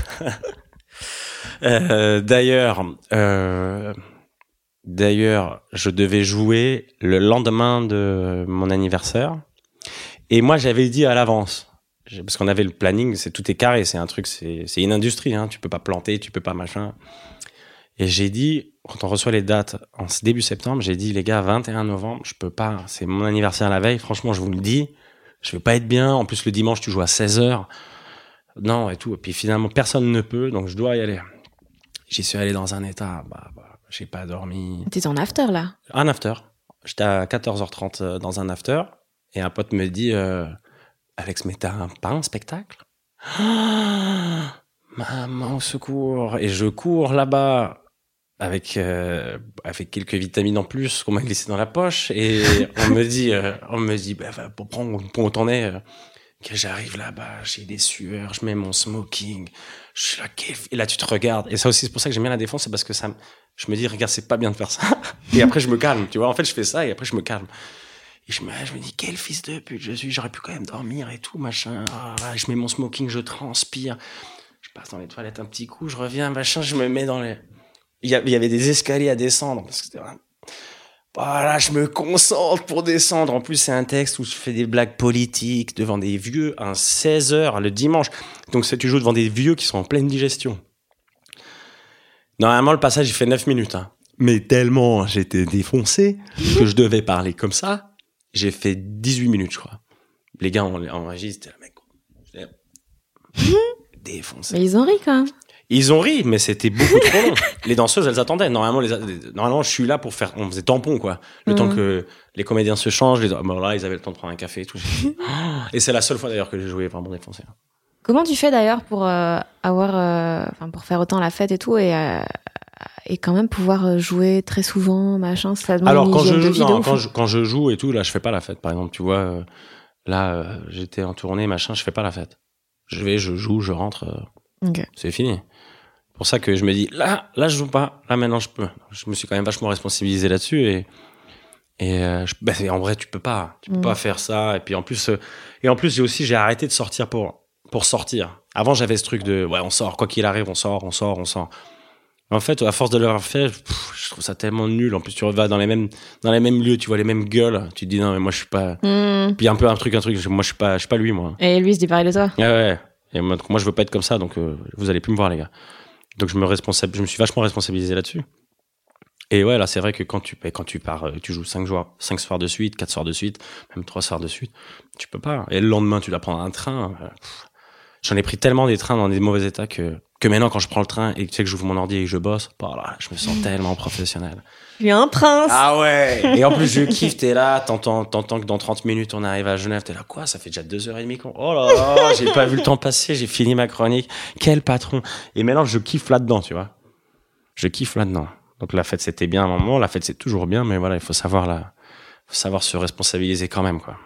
[laughs] d'ailleurs, euh, d'ailleurs, je devais jouer le lendemain de mon anniversaire. Et moi, j'avais dit à l'avance, parce qu'on avait le planning, c'est tout est carré, c'est un truc, c'est une industrie, hein, tu peux pas planter, tu peux pas machin. Et j'ai dit, quand on reçoit les dates en début septembre, j'ai dit les gars, 21 novembre, je peux pas, c'est mon anniversaire la veille, franchement, je vous le dis, je vais pas être bien. En plus, le dimanche, tu joues à 16h. Non, et tout. Et puis finalement, personne ne peut, donc je dois y aller. J'y suis allé dans un état, bah, bah j'ai pas dormi. T'es en after là? Un after. J'étais à 14h30 euh, dans un after et un pote me dit euh, Alex, mais t'as un, pas un spectacle? Ah, [gasps] Maman, au secours Et je cours là-bas avec, euh, avec quelques vitamines en plus qu'on m'a glissé dans la poche et [laughs] on me dit, euh, on me dit bah, va, pour prendre pour où t'en es euh, que j'arrive là-bas, j'ai des sueurs, je mets mon smoking, je suis là, quel- et là tu te regardes. Et ça aussi, c'est pour ça que j'aime bien la défense, c'est parce que ça, je me dis, regarde, c'est pas bien de faire ça. [laughs] Et après, je me calme, tu vois. En fait, je fais ça et après, je me calme. Et je me, dis, quel fils de pute je suis, j'aurais pu quand même dormir et tout, machin. Ah, là, je mets mon smoking, je transpire. Je passe dans les toilettes un petit coup, je reviens, machin, je me mets dans les. Il y, avait des escaliers à descendre. Voilà, je me concentre pour descendre. En plus, c'est un texte où je fais des blagues politiques devant des vieux à 16 heures le dimanche. Donc, c'est tu joues devant des vieux qui sont en pleine digestion. Normalement, le passage, il fait 9 minutes. hein. Mais tellement j'étais défoncé que je devais parler comme ça, j'ai fait 18 minutes, je crois. Les gars, on, là, mec. [laughs] Défoncé. Mais ils ont ri quand même. Ils ont ri, mais c'était beaucoup trop long. [laughs] Les danseuses, elles attendaient. Normalement, les, normalement, je suis là pour faire. On faisait tampon, quoi. Le temps que les comédiens se changent. Les, bon, là, ils avaient le temps de prendre un café et tout. Oh [laughs] et c'est la seule fois d'ailleurs que j'ai joué vraiment défoncé. Comment tu fais d'ailleurs pour euh, avoir, euh, pour faire autant la fête et tout et euh, et quand même pouvoir euh, jouer très souvent, machin. Ça demande Alors une quand je, hygiène de joue, vie non, quand, je, quand je joue et tout, là, je fais pas la fête. Par exemple, tu vois, euh, là, euh, j'étais en tournée, machin, je fais pas la fête. Je vais, je joue, je rentre, euh, Ok. c'est fini. Pour ça que je me dis, là, là, je joue pas. Là, maintenant, je peux. Je me suis quand même vachement responsabilisé là-dessus et et euh, je- bah, en vrai, tu peux pas, tu peux Mm. pas faire ça. Et puis en plus, et en plus, j'ai aussi, j'ai arrêté de sortir pour pour sortir. Avant, j'avais ce truc de, ouais, on sort, quoi qu'il arrive, on sort, on sort, on sort. En fait, à force de l'avoir fait, pff, je trouve ça tellement nul. En plus, tu vas dans les mêmes dans les mêmes lieux, tu vois les mêmes gueules. Tu te dis non, mais moi, je suis pas. Hmm. Puis un peu un truc, un truc. Moi, je suis pas, je suis pas lui, moi. Et lui, il se dit pareil de toi. Ouais, ouais. Et moi, donc, moi, je veux pas être comme ça, donc euh, vous allez plus me voir, les gars. Donc je me responsab... je me suis vachement responsabilisé là-dessus. Et ouais, là, c'est vrai que quand tu, quand tu pars, euh, tu joues 5 jours, 5 soirs de suite, 4 soirs de suite, même 3 soirs de suite, tu peux pas. Et le lendemain, tu dois prendre un train. euh. J'en ai pris tellement des trains dans des mauvais états que, que maintenant, quand je prends le train et que tu sais que j'ouvre mon ordi et que je bosse, bah là, je me sens tellement professionnel. Tu es un prince. Ah ouais Et en plus, je kiffe, t'es là, t'entends, t'entends que dans 30 minutes, on arrive à Genève, t'es là, quoi Ça fait déjà 2h30 qu'on... Oh là là, [laughs] j'ai pas vu le temps passer, j'ai fini ma chronique. Quel patron Et maintenant, je kiffe là-dedans, tu vois. Je kiffe là-dedans. Donc la fête, c'était bien à un moment, la fête, c'est toujours bien, mais voilà, il faut savoir la... faut savoir se responsabiliser quand même, quoi.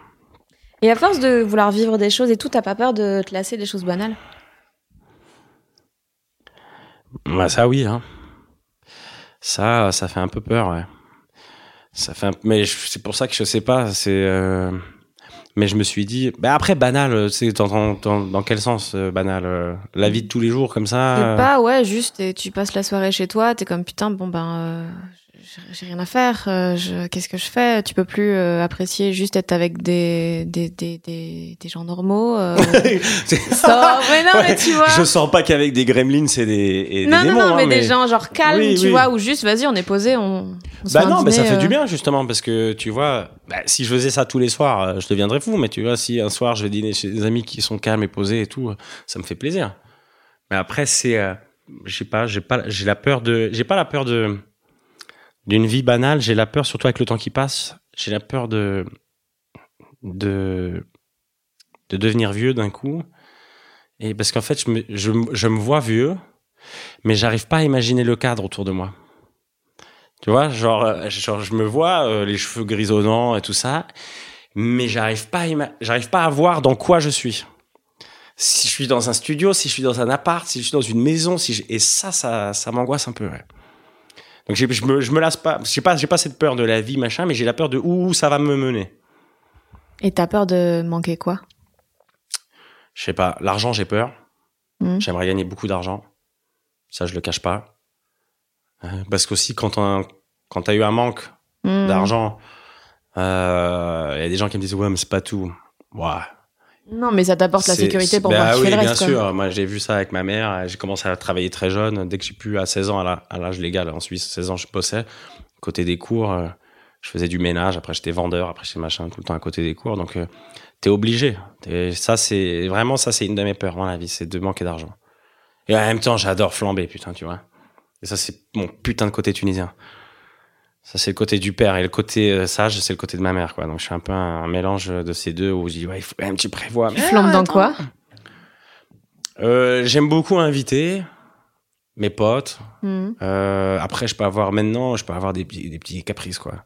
Et à force de vouloir vivre des choses et tout, t'as pas peur de te lasser des choses banales? Bah ça, oui, hein. Ça, ça fait un peu peur, ouais. Ça fait un... Mais je- c'est pour ça que je sais pas, c'est... euh, Mais je me suis dit... Bah après, banal, euh, c'est dans, dans, dans, quel sens, euh, banal euh, La vie de tous les jours, comme ça pas, ouais, juste, et tu passes la soirée chez toi, t'es comme putain, bon ben, euh, j'ai- j'ai rien à faire, euh, je- qu'est-ce que je fais? Tu peux plus euh, apprécier juste être avec des, des, des, des, des gens normaux. euh, [laughs] c'est- mais non, mais tu vois. Je sens pas qu'avec des gremlins et des, et Non, non, démons, non, hein, mais, des gens genre calmes, Oui, tu oui. vois, ou juste, vas-y, on est posé, on, on Bah non, mais ça fait euh, du bien justement parce que tu vois, bah, si je faisais ça tous les soirs, euh, je deviendrais fou. Mais tu vois, si un soir je vais dîner chez des amis qui sont calmes et posés et tout, euh, ça me fait plaisir. Mais après, c'est, euh, sais pas, j'ai pas, j'ai la peur de, j'ai pas la peur de d'une vie banale. J'ai la peur surtout avec le temps qui passe. J'ai la peur de de de devenir vieux d'un coup. Et parce qu'en fait, je me, je, je me vois vieux, mais j'arrive pas à imaginer le cadre autour de moi. Tu vois, genre, euh, genre je me vois euh, les cheveux grisonnants et tout ça, mais j'arrive pas, j'arrive pas à voir dans quoi je suis. Si je suis dans un studio, si je suis dans un appart, si je suis dans une maison, si je- et ça, ça, ça m'angoisse un peu. Ouais. Donc j'ai- je me, je me lasse pas. J'ai pas, j'ai pas cette peur de la vie machin, mais j'ai la peur de où ça va me mener. Et t'as peur de manquer quoi? Je sais pas. L'argent, j'ai peur. Mhm. J'aimerais gagner beaucoup d'argent. Ça, je le cache pas. Euh, Parce qu'aussi, quand on, quand t'as eu un manque Hmm. d'argent. Euh, Il y a des gens qui me disent ouais mais c'est pas tout. Ouais. Non, mais ça t'apporte la sécurité pour bah pouvoir oui, le bien quoi. sûr. Moi j'ai vu ça avec ma mère. J'ai commencé à travailler très jeune. Dès que j'ai pu à 16 ans à l'âge légal en Suisse, 16 ans je bossais. Côté des cours, euh, je faisais du ménage. Après j'étais vendeur. Après j'étais machin tout le temps à côté des cours. Donc euh, t'es obligé. Ça c'est vraiment ça c'est une de mes peurs dans la vie, c'est de manquer d'argent. Et en même temps j'adore flamber putain tu vois. Et ça c'est mon putain de côté tunisien. Ça, c'est le côté du père. Et le côté euh, sage, c'est le côté de ma mère, quoi. Donc, je suis un peu un, un mélange de ces deux où je dis, ouais, il faut quand même que tu prévois. Tu flambes dans quoi? Euh, J'aime beaucoup inviter mes potes. Hmm. Euh, après, je peux avoir, maintenant, je peux avoir des, petits- des petits caprices, quoi.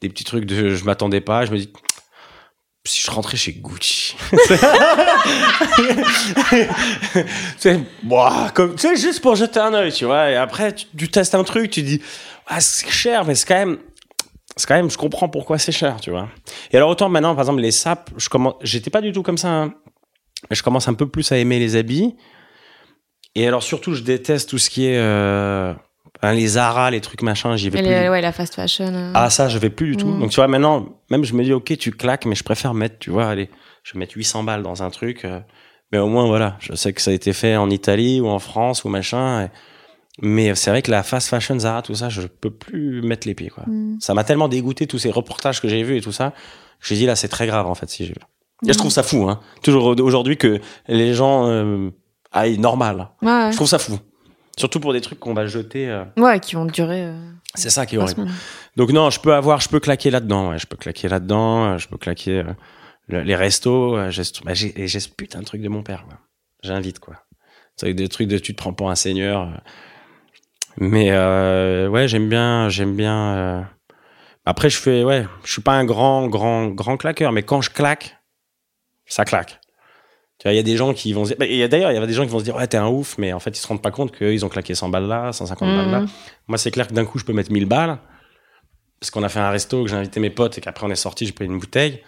Des petits trucs de, je m'attendais pas. Je me dis, si je rentrais chez Gucci. tu sais, boah, comme, tu sais, juste pour jeter un œil, tu vois. Et après, tu, tu testes un truc, tu dis, ah, c'est cher, mais c'est quand même, c'est quand même, je comprends pourquoi c'est cher, tu vois. Et alors, autant maintenant, par exemple, les sapes, je commence, j'étais pas du tout comme ça, hein. Mais je commence un peu plus à aimer les habits. Et alors, surtout, je déteste tout ce qui est, euh, hein, les Zara, les trucs machin, j'y vais Et plus. les- ouais, la fast fashion. euh. Ah, ça, je vais plus du tout. Mm. Donc, tu vois, maintenant, même je me dis, ok, tu claques, mais je préfère mettre, tu vois, allez, je vais mettre 800 balles dans un truc. euh, mais au moins, voilà, je sais que ça a été fait en Italie ou en France ou machin. et- mais c'est vrai que la fast fashion, Zara, tout ça, je peux plus mettre les pieds, quoi. Mm. Ça m'a tellement dégoûté, tous ces reportages que j'ai vus et tout ça. J'ai dit, là, c'est très grave, en fait, si je. Et je trouve ça fou, hein. Toujours aujourd'hui que les gens euh, aillent normal. Ouais, ouais. Je trouve ça fou. Surtout pour des trucs qu'on va jeter. euh, Ouais, qui vont durer euh, C'est ça qui est horrible. Donc non, je peux avoir, je peux claquer là-dedans. Ouais, je peux claquer là-dedans. euh, Je peux claquer euh, le- les restos. J'ai ce- bah, j'ai j'ai ce putain de truc de mon père. J'invite quoi. C'est des trucs de tu te prends pour un seigneur. Mais euh, ouais, j'aime bien, j'aime bien. euh. Après, je fais ouais, je suis pas un grand, grand, grand claqueur, mais quand je claque, ça claque. Tu vois, il y a des gens qui vont se dire, bah, il y a d'ailleurs, il y a des gens qui vont se dire, ouais, t'es un ouf, mais en fait, ils se rendent pas compte qu'ils ont claqué 100 balles là, 150 balles là. Mhm. Moi, c'est clair que d'un coup, je peux mettre 1000 balles. Parce qu'on a fait un resto, que j'ai invité mes potes et qu'après on est sorti, j'ai pris une bouteille.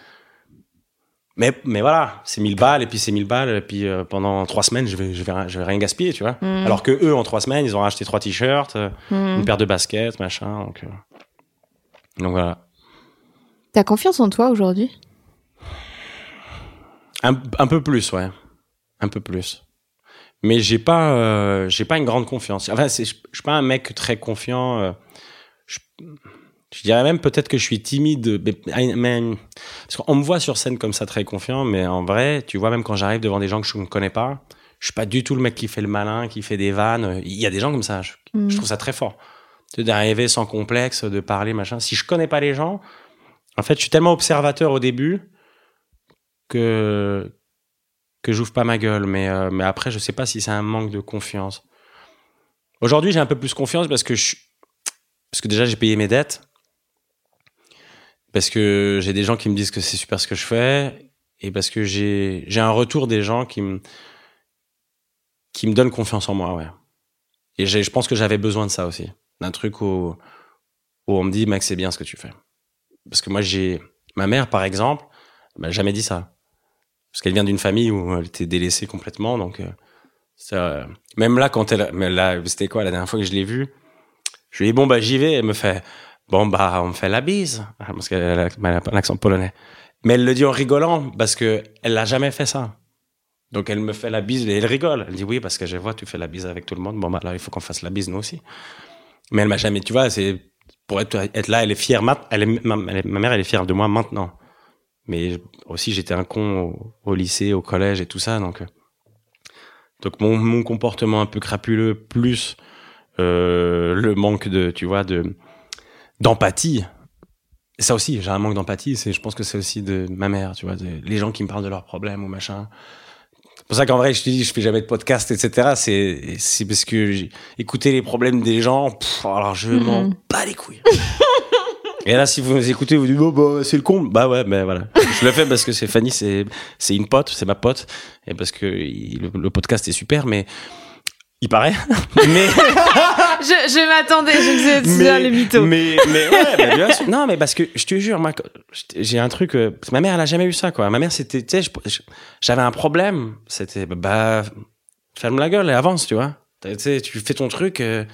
Mais, mais voilà, c'est 1000 balles et puis c'est 1000 balles et puis euh, pendant trois semaines, je vais, je vais, rien- je vais rien gaspiller, tu vois. Mhm. Alors que eux, en trois semaines, ils ont racheté trois t-shirts, euh, Hmm. une paire de baskets, machin. Donc, euh, donc voilà. T'as confiance en toi aujourd'hui? Un, un peu plus, ouais. Un peu plus. Mais j'ai pas, euh, j'ai pas une grande confiance. Enfin, je suis pas un mec très confiant. je, je dirais même peut-être que je suis timide, mais, mais parce qu'on me voit sur scène comme ça très confiant, mais en vrai, tu vois, même quand j'arrive devant des gens que je ne connais pas, je suis pas du tout le mec qui fait le malin, qui fait des vannes. Il y a des gens comme ça. Je, Mm. je trouve ça très fort. D'arriver sans complexe, de parler, machin. Si je connais pas les gens, en fait, je suis tellement observateur au début que que j'ouvre pas ma gueule. Mais, euh, mais après, je sais pas si c'est un manque de confiance. Aujourd'hui, j'ai un peu plus confiance parce que je, parce que déjà, j'ai payé mes dettes. Parce que j'ai des gens qui me disent que c'est super ce que je fais. Et parce que j'ai, j'ai un retour des gens qui me, qui me donnent confiance en moi, ouais. Et je pense que j'avais besoin de ça aussi. D'un truc où, où on me dit, mec, c'est bien ce que tu fais. Parce que moi, j'ai, ma mère, par exemple, m'a jamais dit ça. Parce qu'elle vient d'une famille où elle était délaissée complètement, donc, euh, ça, même là, quand elle, mais là, c'était quoi, la dernière fois que je l'ai vue, je lui ai dit, bon, bah, j'y vais. Elle me fait, bon, bah, on fait la bise. Parce qu'elle a, un accent polonais. Mais elle le dit en rigolant, parce que elle l'a jamais fait ça. Donc, elle me fait la bise et elle rigole. Elle dit, oui, parce que je vois, tu fais la bise avec tout le monde. Bon, bah, là, il faut qu'on fasse la bise, nous aussi. Mais elle m'a jamais, tu vois, c'est, pour être, là, elle est fière, ma, ma mère, elle est fière de moi maintenant. Mais aussi, j'étais un con au, au lycée, au collège et tout ça, donc, euh, donc mon, mon comportement un peu crapuleux, plus euh, le manque de, tu vois, de d'empathie. Ça aussi, j'ai un manque d'empathie. C'est, je pense que c'est aussi de ma mère, tu vois, de- les gens qui me parlent de leurs problèmes ou machin. C'est pour ça qu'en vrai, je te dis, je fais jamais de podcast, etc. C'est, c'est parce que écouté les problèmes des gens. pff, alors je m'en bats les couilles. Et là, si vous nous écoutez, vous dites, oh, bah, c'est le con. Bah ouais, mais voilà. Je le fais parce que c'est Fanny, c'est, c'est une pote, c'est ma pote. Et parce que il- le, le podcast est super, mais il paraît. [laughs] mais, Je, je m'attendais, je me disais, tu mais, le mytho. mais, mais ouais, bah, bien [laughs] sûr. Non, mais parce que je te jure, moi, j'ai un truc. euh, ma mère, elle a jamais eu ça, quoi. Ma mère, c'était, tu sais, j'avais un problème. C'était, bah, ferme la gueule et avance, tu vois. Tu sais, tu fais ton truc. Euh,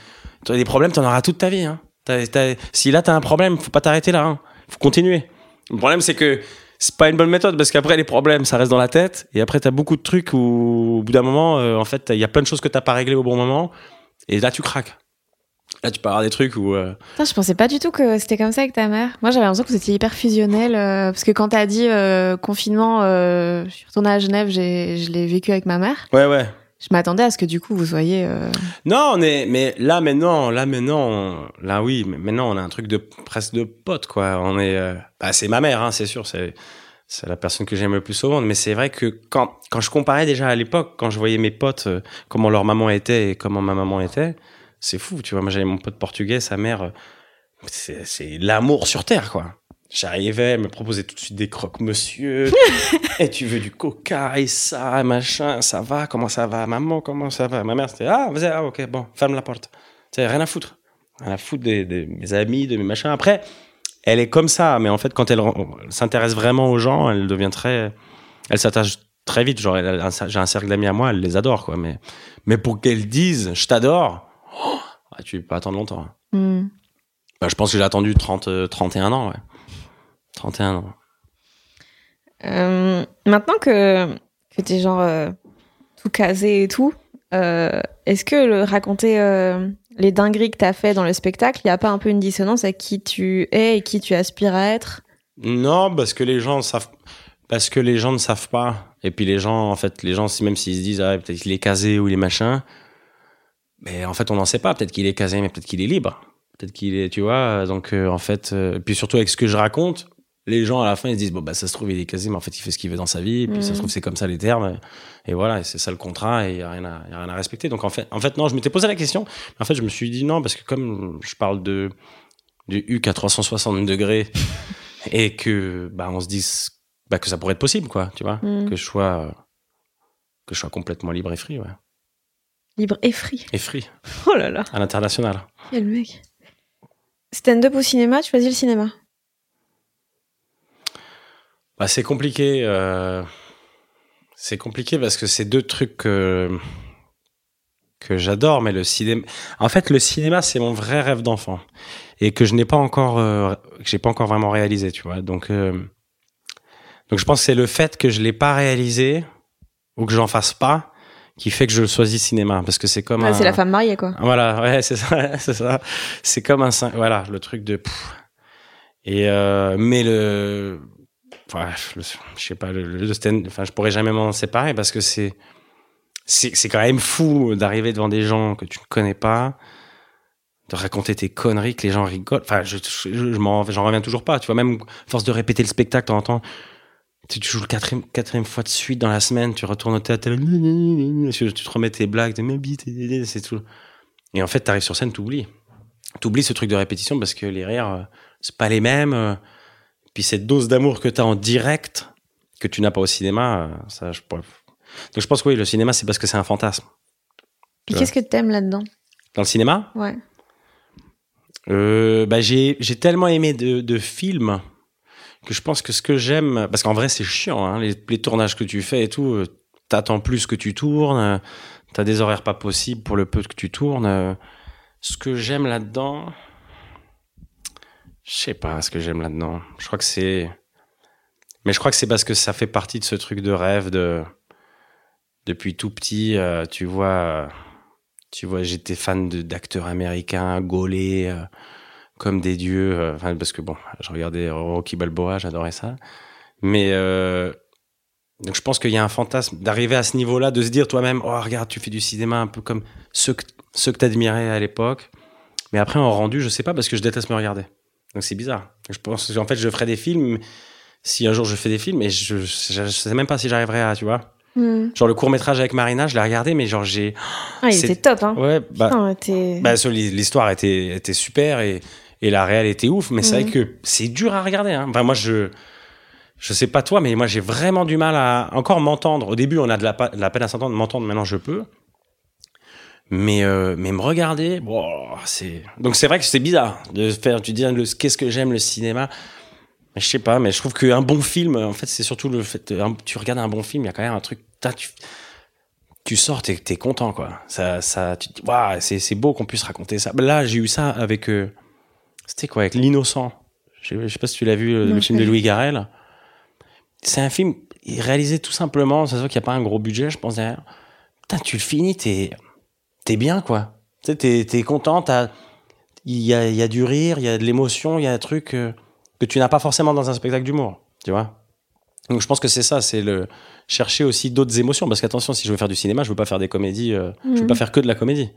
tu as des problèmes, t'en auras toute ta vie. Hein. T'as- t'as- si là, t'as un problème, faut pas t'arrêter là. Hein. Faut continuer. Le problème, c'est que c'est pas une bonne méthode parce qu'après, les problèmes, ça reste dans la tête. Et après, t'as beaucoup de trucs où, au bout d'un moment, euh, en fait, il y a plein de choses que t'as pas réglées au bon moment. Et là, tu craques. Là, tu peux avoir des trucs où. euh, Putain, je pensais pas du tout que c'était comme ça avec ta mère. Moi, j'avais l'impression que vous étiez hyper fusionnel. euh, parce que quand t'as dit euh, confinement, euh, je suis retournée à Genève, j'ai, je l'ai vécu avec ma mère. Ouais, ouais. Je m'attendais à ce que du coup vous soyez. Non, on est, mais là maintenant, là maintenant, on- là oui, mais maintenant on a un truc de presque de pote quoi. On est, bah, c'est ma mère, hein, c'est sûr, c'est c'est la personne que j'aime le plus au monde. Mais c'est vrai que quand quand je comparais déjà à l'époque, quand je voyais mes potes, euh, comment leur maman était et comment ma maman était, c'est fou, tu vois. Moi j'avais mon pote portugais, sa mère, euh, c'est l'amour sur terre quoi. J'arrivais, elle me proposait tout de suite des croques, monsieur. [laughs] et tu veux du coca et ça, machin, ça va, comment ça va, maman, comment ça va? Ma mère, c'était, ah, vas-y, ah, ok, bon, ferme la porte. Tu sais, rien à foutre. Rien à foutre de, de mes amis, de mes machins. Après, elle est comme ça, mais en fait, quand elle, ren- s'intéresse vraiment aux gens, elle devient très. Elle s'attache très vite. Genre, elle j'ai un cercle d'amis à moi, elle les adore, quoi. Mais, mais pour qu'elle dise, je t'adore, ah, tu peux pas attendre longtemps. hmm. Bah, je pense que j'ai attendu 30, euh, 31 ans, ouais. 31 ans. Euh, maintenant que, que t'es genre euh, tout casé et tout, euh, est-ce que le raconter euh, les dingueries que t'as fait dans le spectacle, il y a pas un peu une dissonance avec qui tu es et qui tu aspires à être? Non, parce que les gens savent, parce que les gens ne savent pas. Et puis les gens, en fait, les gens, même s'ils se disent, ah, peut-être qu'il est casé ou il est machin, mais en fait, on n'en sait pas. Peut-être qu'il est casé, mais peut-être qu'il est libre. Peut-être qu'il est, tu vois. Donc, euh, en fait, euh, puis surtout avec ce que je raconte, les gens à la fin ils se disent, bon, bah, ça se trouve, il est casé, mais en fait, il fait ce qu'il veut dans sa vie. Et puis ça se Mhm. trouve, c'est comme ça les termes. Et voilà, et c'est ça le contrat, et il n'y a, rien à- y a rien à respecter. Donc, en fait, en fait, non, je m'étais posé la question. Mais en fait, je me suis dit non, parce que comme je parle de, du HUC à 360 degrés, [laughs] et que bah on se dise bah, que ça pourrait être possible quoi tu vois Mm. que je sois que je sois complètement libre et free ouais Libre et free. et free Oh là là, à l'international. Quel mec. Stand-up au cinéma, tu choisis le cinéma? Bah c'est compliqué euh, c'est compliqué parce que c'est deux trucs que que j'adore mais le cinéma en fait le cinéma c'est mon vrai rêve d'enfant et que je n'ai pas encore euh, que j'ai pas encore vraiment réalisé tu vois. Donc euh, donc je pense que c'est le fait que je l'ai pas réalisé ou que j'en fasse pas qui fait que je choisis cinéma parce que c'est comme Ouais, un- C'est la femme mariée, quoi. voilà ouais c'est ça [laughs] c'est ça. C'est comme un voilà le truc de et euh, mais le ouais, le- je sais pas le, le stand enfin je pourrais jamais m'en séparer parce que c'est c'est c'est quand même fou d'arriver devant des gens que tu ne connais pas de raconter tes conneries que les gens rigolent. Enfin je je, je m'en j'en reviens toujours pas tu vois même force de répéter le spectacle en temps tu, tu joues le quatrième, quatrième fois de suite dans la semaine, tu retournes au théâtre, tu tu te remets tes blagues, t'es c'est tout. Et en fait, t'arrives sur scène, t'oublies. T'oublies ce truc de répétition parce que les rires, euh, c'est pas les mêmes. euh, Puis cette dose d'amour que t'as en direct, que tu n'as pas au cinéma, euh, ça, je pourrais- Donc je pense que oui, le cinéma, c'est parce que c'est un fantasme. Ouais. qu'est-ce que t'aimes là-dedans? Dans le cinéma, Ouais. Euh, bah, j'ai j'ai tellement aimé de, de films que je pense que ce que j'aime, parce qu'en vrai c'est chiant, hein, les, tournages que tu fais et tout, euh, t'attends plus que tu tournes, euh, t'as des horaires pas possibles pour le peu que tu tournes. euh, ce que j'aime là-dedans, je sais pas ce que j'aime là-dedans. Je crois que c'est, mais je crois que c'est parce que ça fait partie de ce truc de rêve de depuis tout petit, tu vois. tu vois, j'étais fan d'acteurs américains, gaulés, euh, comme des dieux. euh, Enfin, parce que bon, je regardais Rocky Balboa, j'adorais ça. Mais euh, donc je pense qu'il y a un fantasme d'arriver à ce niveau-là, de se dire toi-même, oh regarde, tu fais du cinéma un peu comme ceux que, ceux que t'admirais à l'époque. Mais après en rendu, je sais pas parce que je déteste me regarder. Donc c'est bizarre. Je pense, en fait, je ferai des films. Si un jour je fais des films, et je, je, je sais même pas si j'arriverai à, tu vois. Hmm. Genre le court métrage avec Marina, je l'ai regardé, mais genre j'ai, Ah, il était top, hein. ouais, bah, Putain, bah, l'histoire était, était super et, et la réelle était ouf, mais c'est Mhm. vrai que c'est dur à regarder. Hein. Enfin, moi, je, je sais pas toi, mais moi, j'ai vraiment du mal à encore m'entendre. Au début, on a de la, pa- de la peine à s'entendre, m'entendre, maintenant, je peux. Mais, euh, mais me regarder, bon, c'est. Donc, c'est vrai que c'est bizarre de faire, tu dis, le- qu'est-ce que j'aime le cinéma. Je sais pas, mais je trouve qu'un bon film, en fait, c'est surtout le fait, un- tu regardes un bon film, il y a quand même un truc, tu, tu sors, t'es, t'es content, quoi. Ça, ça, tu te dis, waouh, c'est, c'est beau qu'on puisse raconter ça. Là, j'ai eu ça avec, euh, c'était quoi, avec L'Innocent. Je, je sais pas si tu l'as vu, le Non, film de. Louis Garrel. C'est un film réalisé tout simplement, ça se voit qu'il n'y a pas un gros budget, je pense, derrière. Putain, tu le finis, t'es, t'es bien, quoi. Tu sais, t'es, t'es content, t'as, il y a, il y a du rire, il y a de l'émotion, il y a un truc euh, que tu n'as pas forcément dans un spectacle d'humour, tu vois. Donc je pense que c'est ça, c'est le chercher aussi d'autres émotions, parce qu'attention, si je veux faire du cinéma, je veux pas faire des comédies, euh, je veux Mhm. pas faire que de la comédie.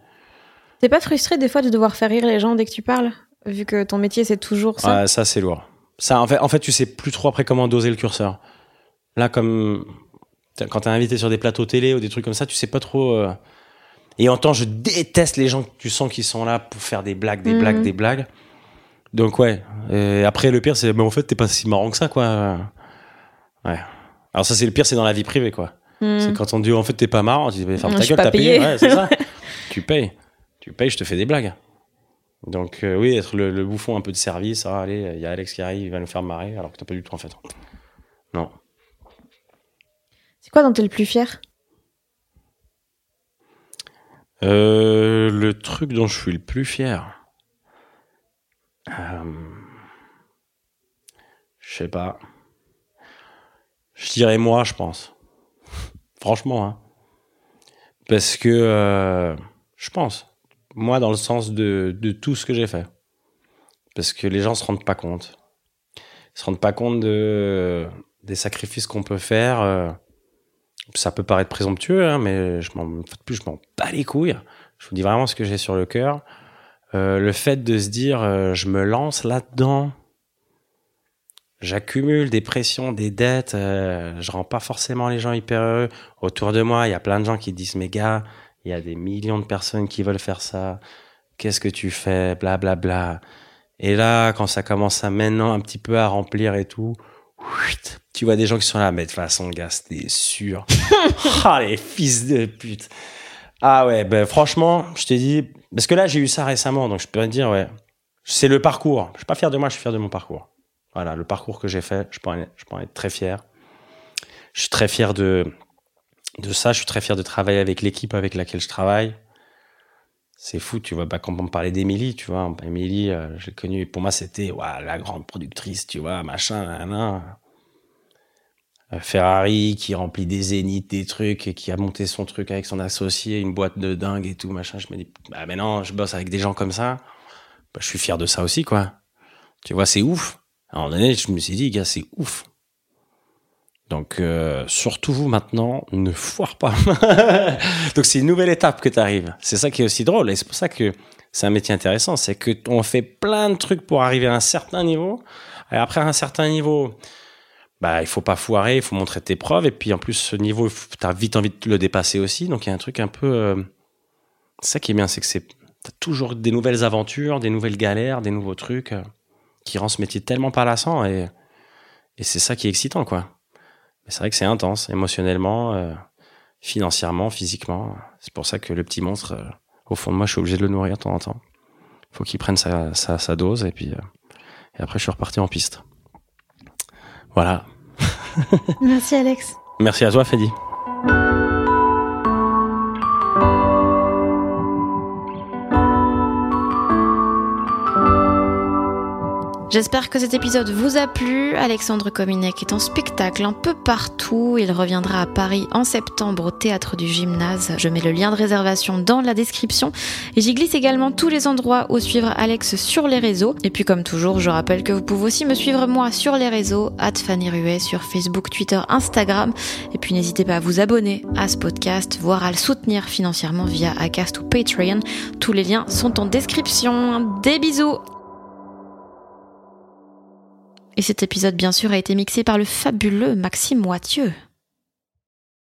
T'es pas frustré des fois de devoir faire rire les gens dès que tu parles? Vu que ton métier c'est toujours ça. Ouais, ça c'est lourd. Ça, en fait, en fait, tu sais plus trop après comment doser le curseur. Là, comme quand t'es invité sur des plateaux télé ou des trucs comme ça, tu sais pas trop. euh, Et en temps, je déteste les gens que tu sens qui sont là pour faire des blagues, des Mhm. blagues, des blagues. Donc ouais. Et après, le pire, c'est, mais en fait, t'es pas si marrant que ça, quoi. Ouais. Alors ça, c'est le pire, c'est dans la vie privée, quoi. Hmm. C'est quand on dit en fait t'es pas marrant, tu dis mais ferme ta gueule, t'as payé. payé. Ouais, c'est ça. [laughs] tu payes. Tu payes, je te fais des blagues. Donc euh, oui, être le, le bouffon un peu de service, ah, allez, il y a Alex qui arrive, il va nous faire marrer, alors que t'as pas du tout en fait. Non. C'est quoi dont t'es le plus fier? Euh, le truc dont je suis le plus fier. Euh, je sais pas. Je dirais moi, je pense. [laughs] Franchement, hein. Parce que euh, je pense. Moi, dans le sens de, de tout ce que j'ai fait. Parce que les gens se rendent pas compte. Ils se rendent pas compte de, des sacrifices qu'on peut faire. euh, ça peut paraître présomptueux, hein, mais je m'en, plus, je m'en bats les couilles. Je vous dis vraiment ce que j'ai sur le cœur. Euh, le fait de se dire, euh, je me lance là-dedans, j'accumule des pressions, des dettes, euh, je rends pas forcément les gens hyper heureux. Autour de moi, il y a plein de gens qui disent, mais gars, il y a des millions de personnes qui veulent faire ça. Qu'est-ce que tu fais, bla bla bla. Et là, quand ça commence à maintenant un petit peu à remplir et tout, tu vois des gens qui sont là, mais de toute façon, gars, c'était sûr. [laughs] ah, les fils de pute. Ah ouais, ben franchement, je t'ai dit, parce que là, j'ai eu ça récemment, donc je peux te dire, ouais, c'est le parcours. Je suis pas fier de moi, je suis fier de mon parcours. Voilà, le parcours que j'ai fait, je peux, en, je peux en être très fier. Je suis très fier de, de ça, je suis très fier de travailler avec l'équipe avec laquelle je travaille. C'est fou, tu vois, bah, quand on parlait d'Émilie, tu vois, Émilie, euh, j'ai connu, pour moi, c'était la grande productrice, tu vois, machin, nan, nan. euh, Ferrari qui remplit des zéniths, des trucs et qui a monté son truc avec son associé, une boîte de dingue et tout machin. Je me dis bah mais non, je bosse avec des gens comme ça. Bah, je suis fier de ça aussi quoi. Tu vois, c'est ouf. À un moment donné, je me suis dit gars, c'est ouf. Donc euh, surtout vous maintenant, ne foire pas. [laughs] Donc c'est une nouvelle étape que tu arrives. C'est ça qui est aussi drôle et c'est pour ça que c'est un métier intéressant, c'est que on fait plein de trucs pour arriver à un certain niveau. Et après un certain niveau, bah il faut pas foirer, il faut montrer tes preuves et puis en plus ce niveau tu as vite envie de le dépasser aussi. Donc il y a un truc un peu euh, ça qui est bien, c'est que c'est t'as toujours des nouvelles aventures, des nouvelles galères, des nouveaux trucs euh, qui rend ce métier tellement palassant et et c'est ça qui est excitant quoi. Mais c'est vrai que c'est intense émotionnellement, euh, financièrement, physiquement. C'est pour ça que le petit monstre au fond de moi, je suis obligé de le nourrir de temps en temps. Faut qu'il prenne sa, sa, sa, dose et puis et après je suis reparti en piste. Voilà. [laughs] Merci Alex. Merci à toi Freddy. J'espère que cet épisode vous a plu. Alexandre Kominek est en spectacle un peu partout. Il reviendra à Paris en septembre au théâtre du gymnase. Je mets le lien de réservation dans la description. Et j'y glisse également tous les endroits où suivre Alex sur les réseaux. Et puis comme toujours, je rappelle que vous pouvez aussi me suivre moi sur les réseaux, Fanny Ruet sur Facebook, Twitter, Instagram. Et puis n'hésitez pas à vous abonner à ce podcast, voire à le soutenir financièrement via Acast ou Patreon. Tous les liens sont en description. Des bisous et cet épisode, bien sûr, a été mixé par le fabuleux Maxime Moitieu.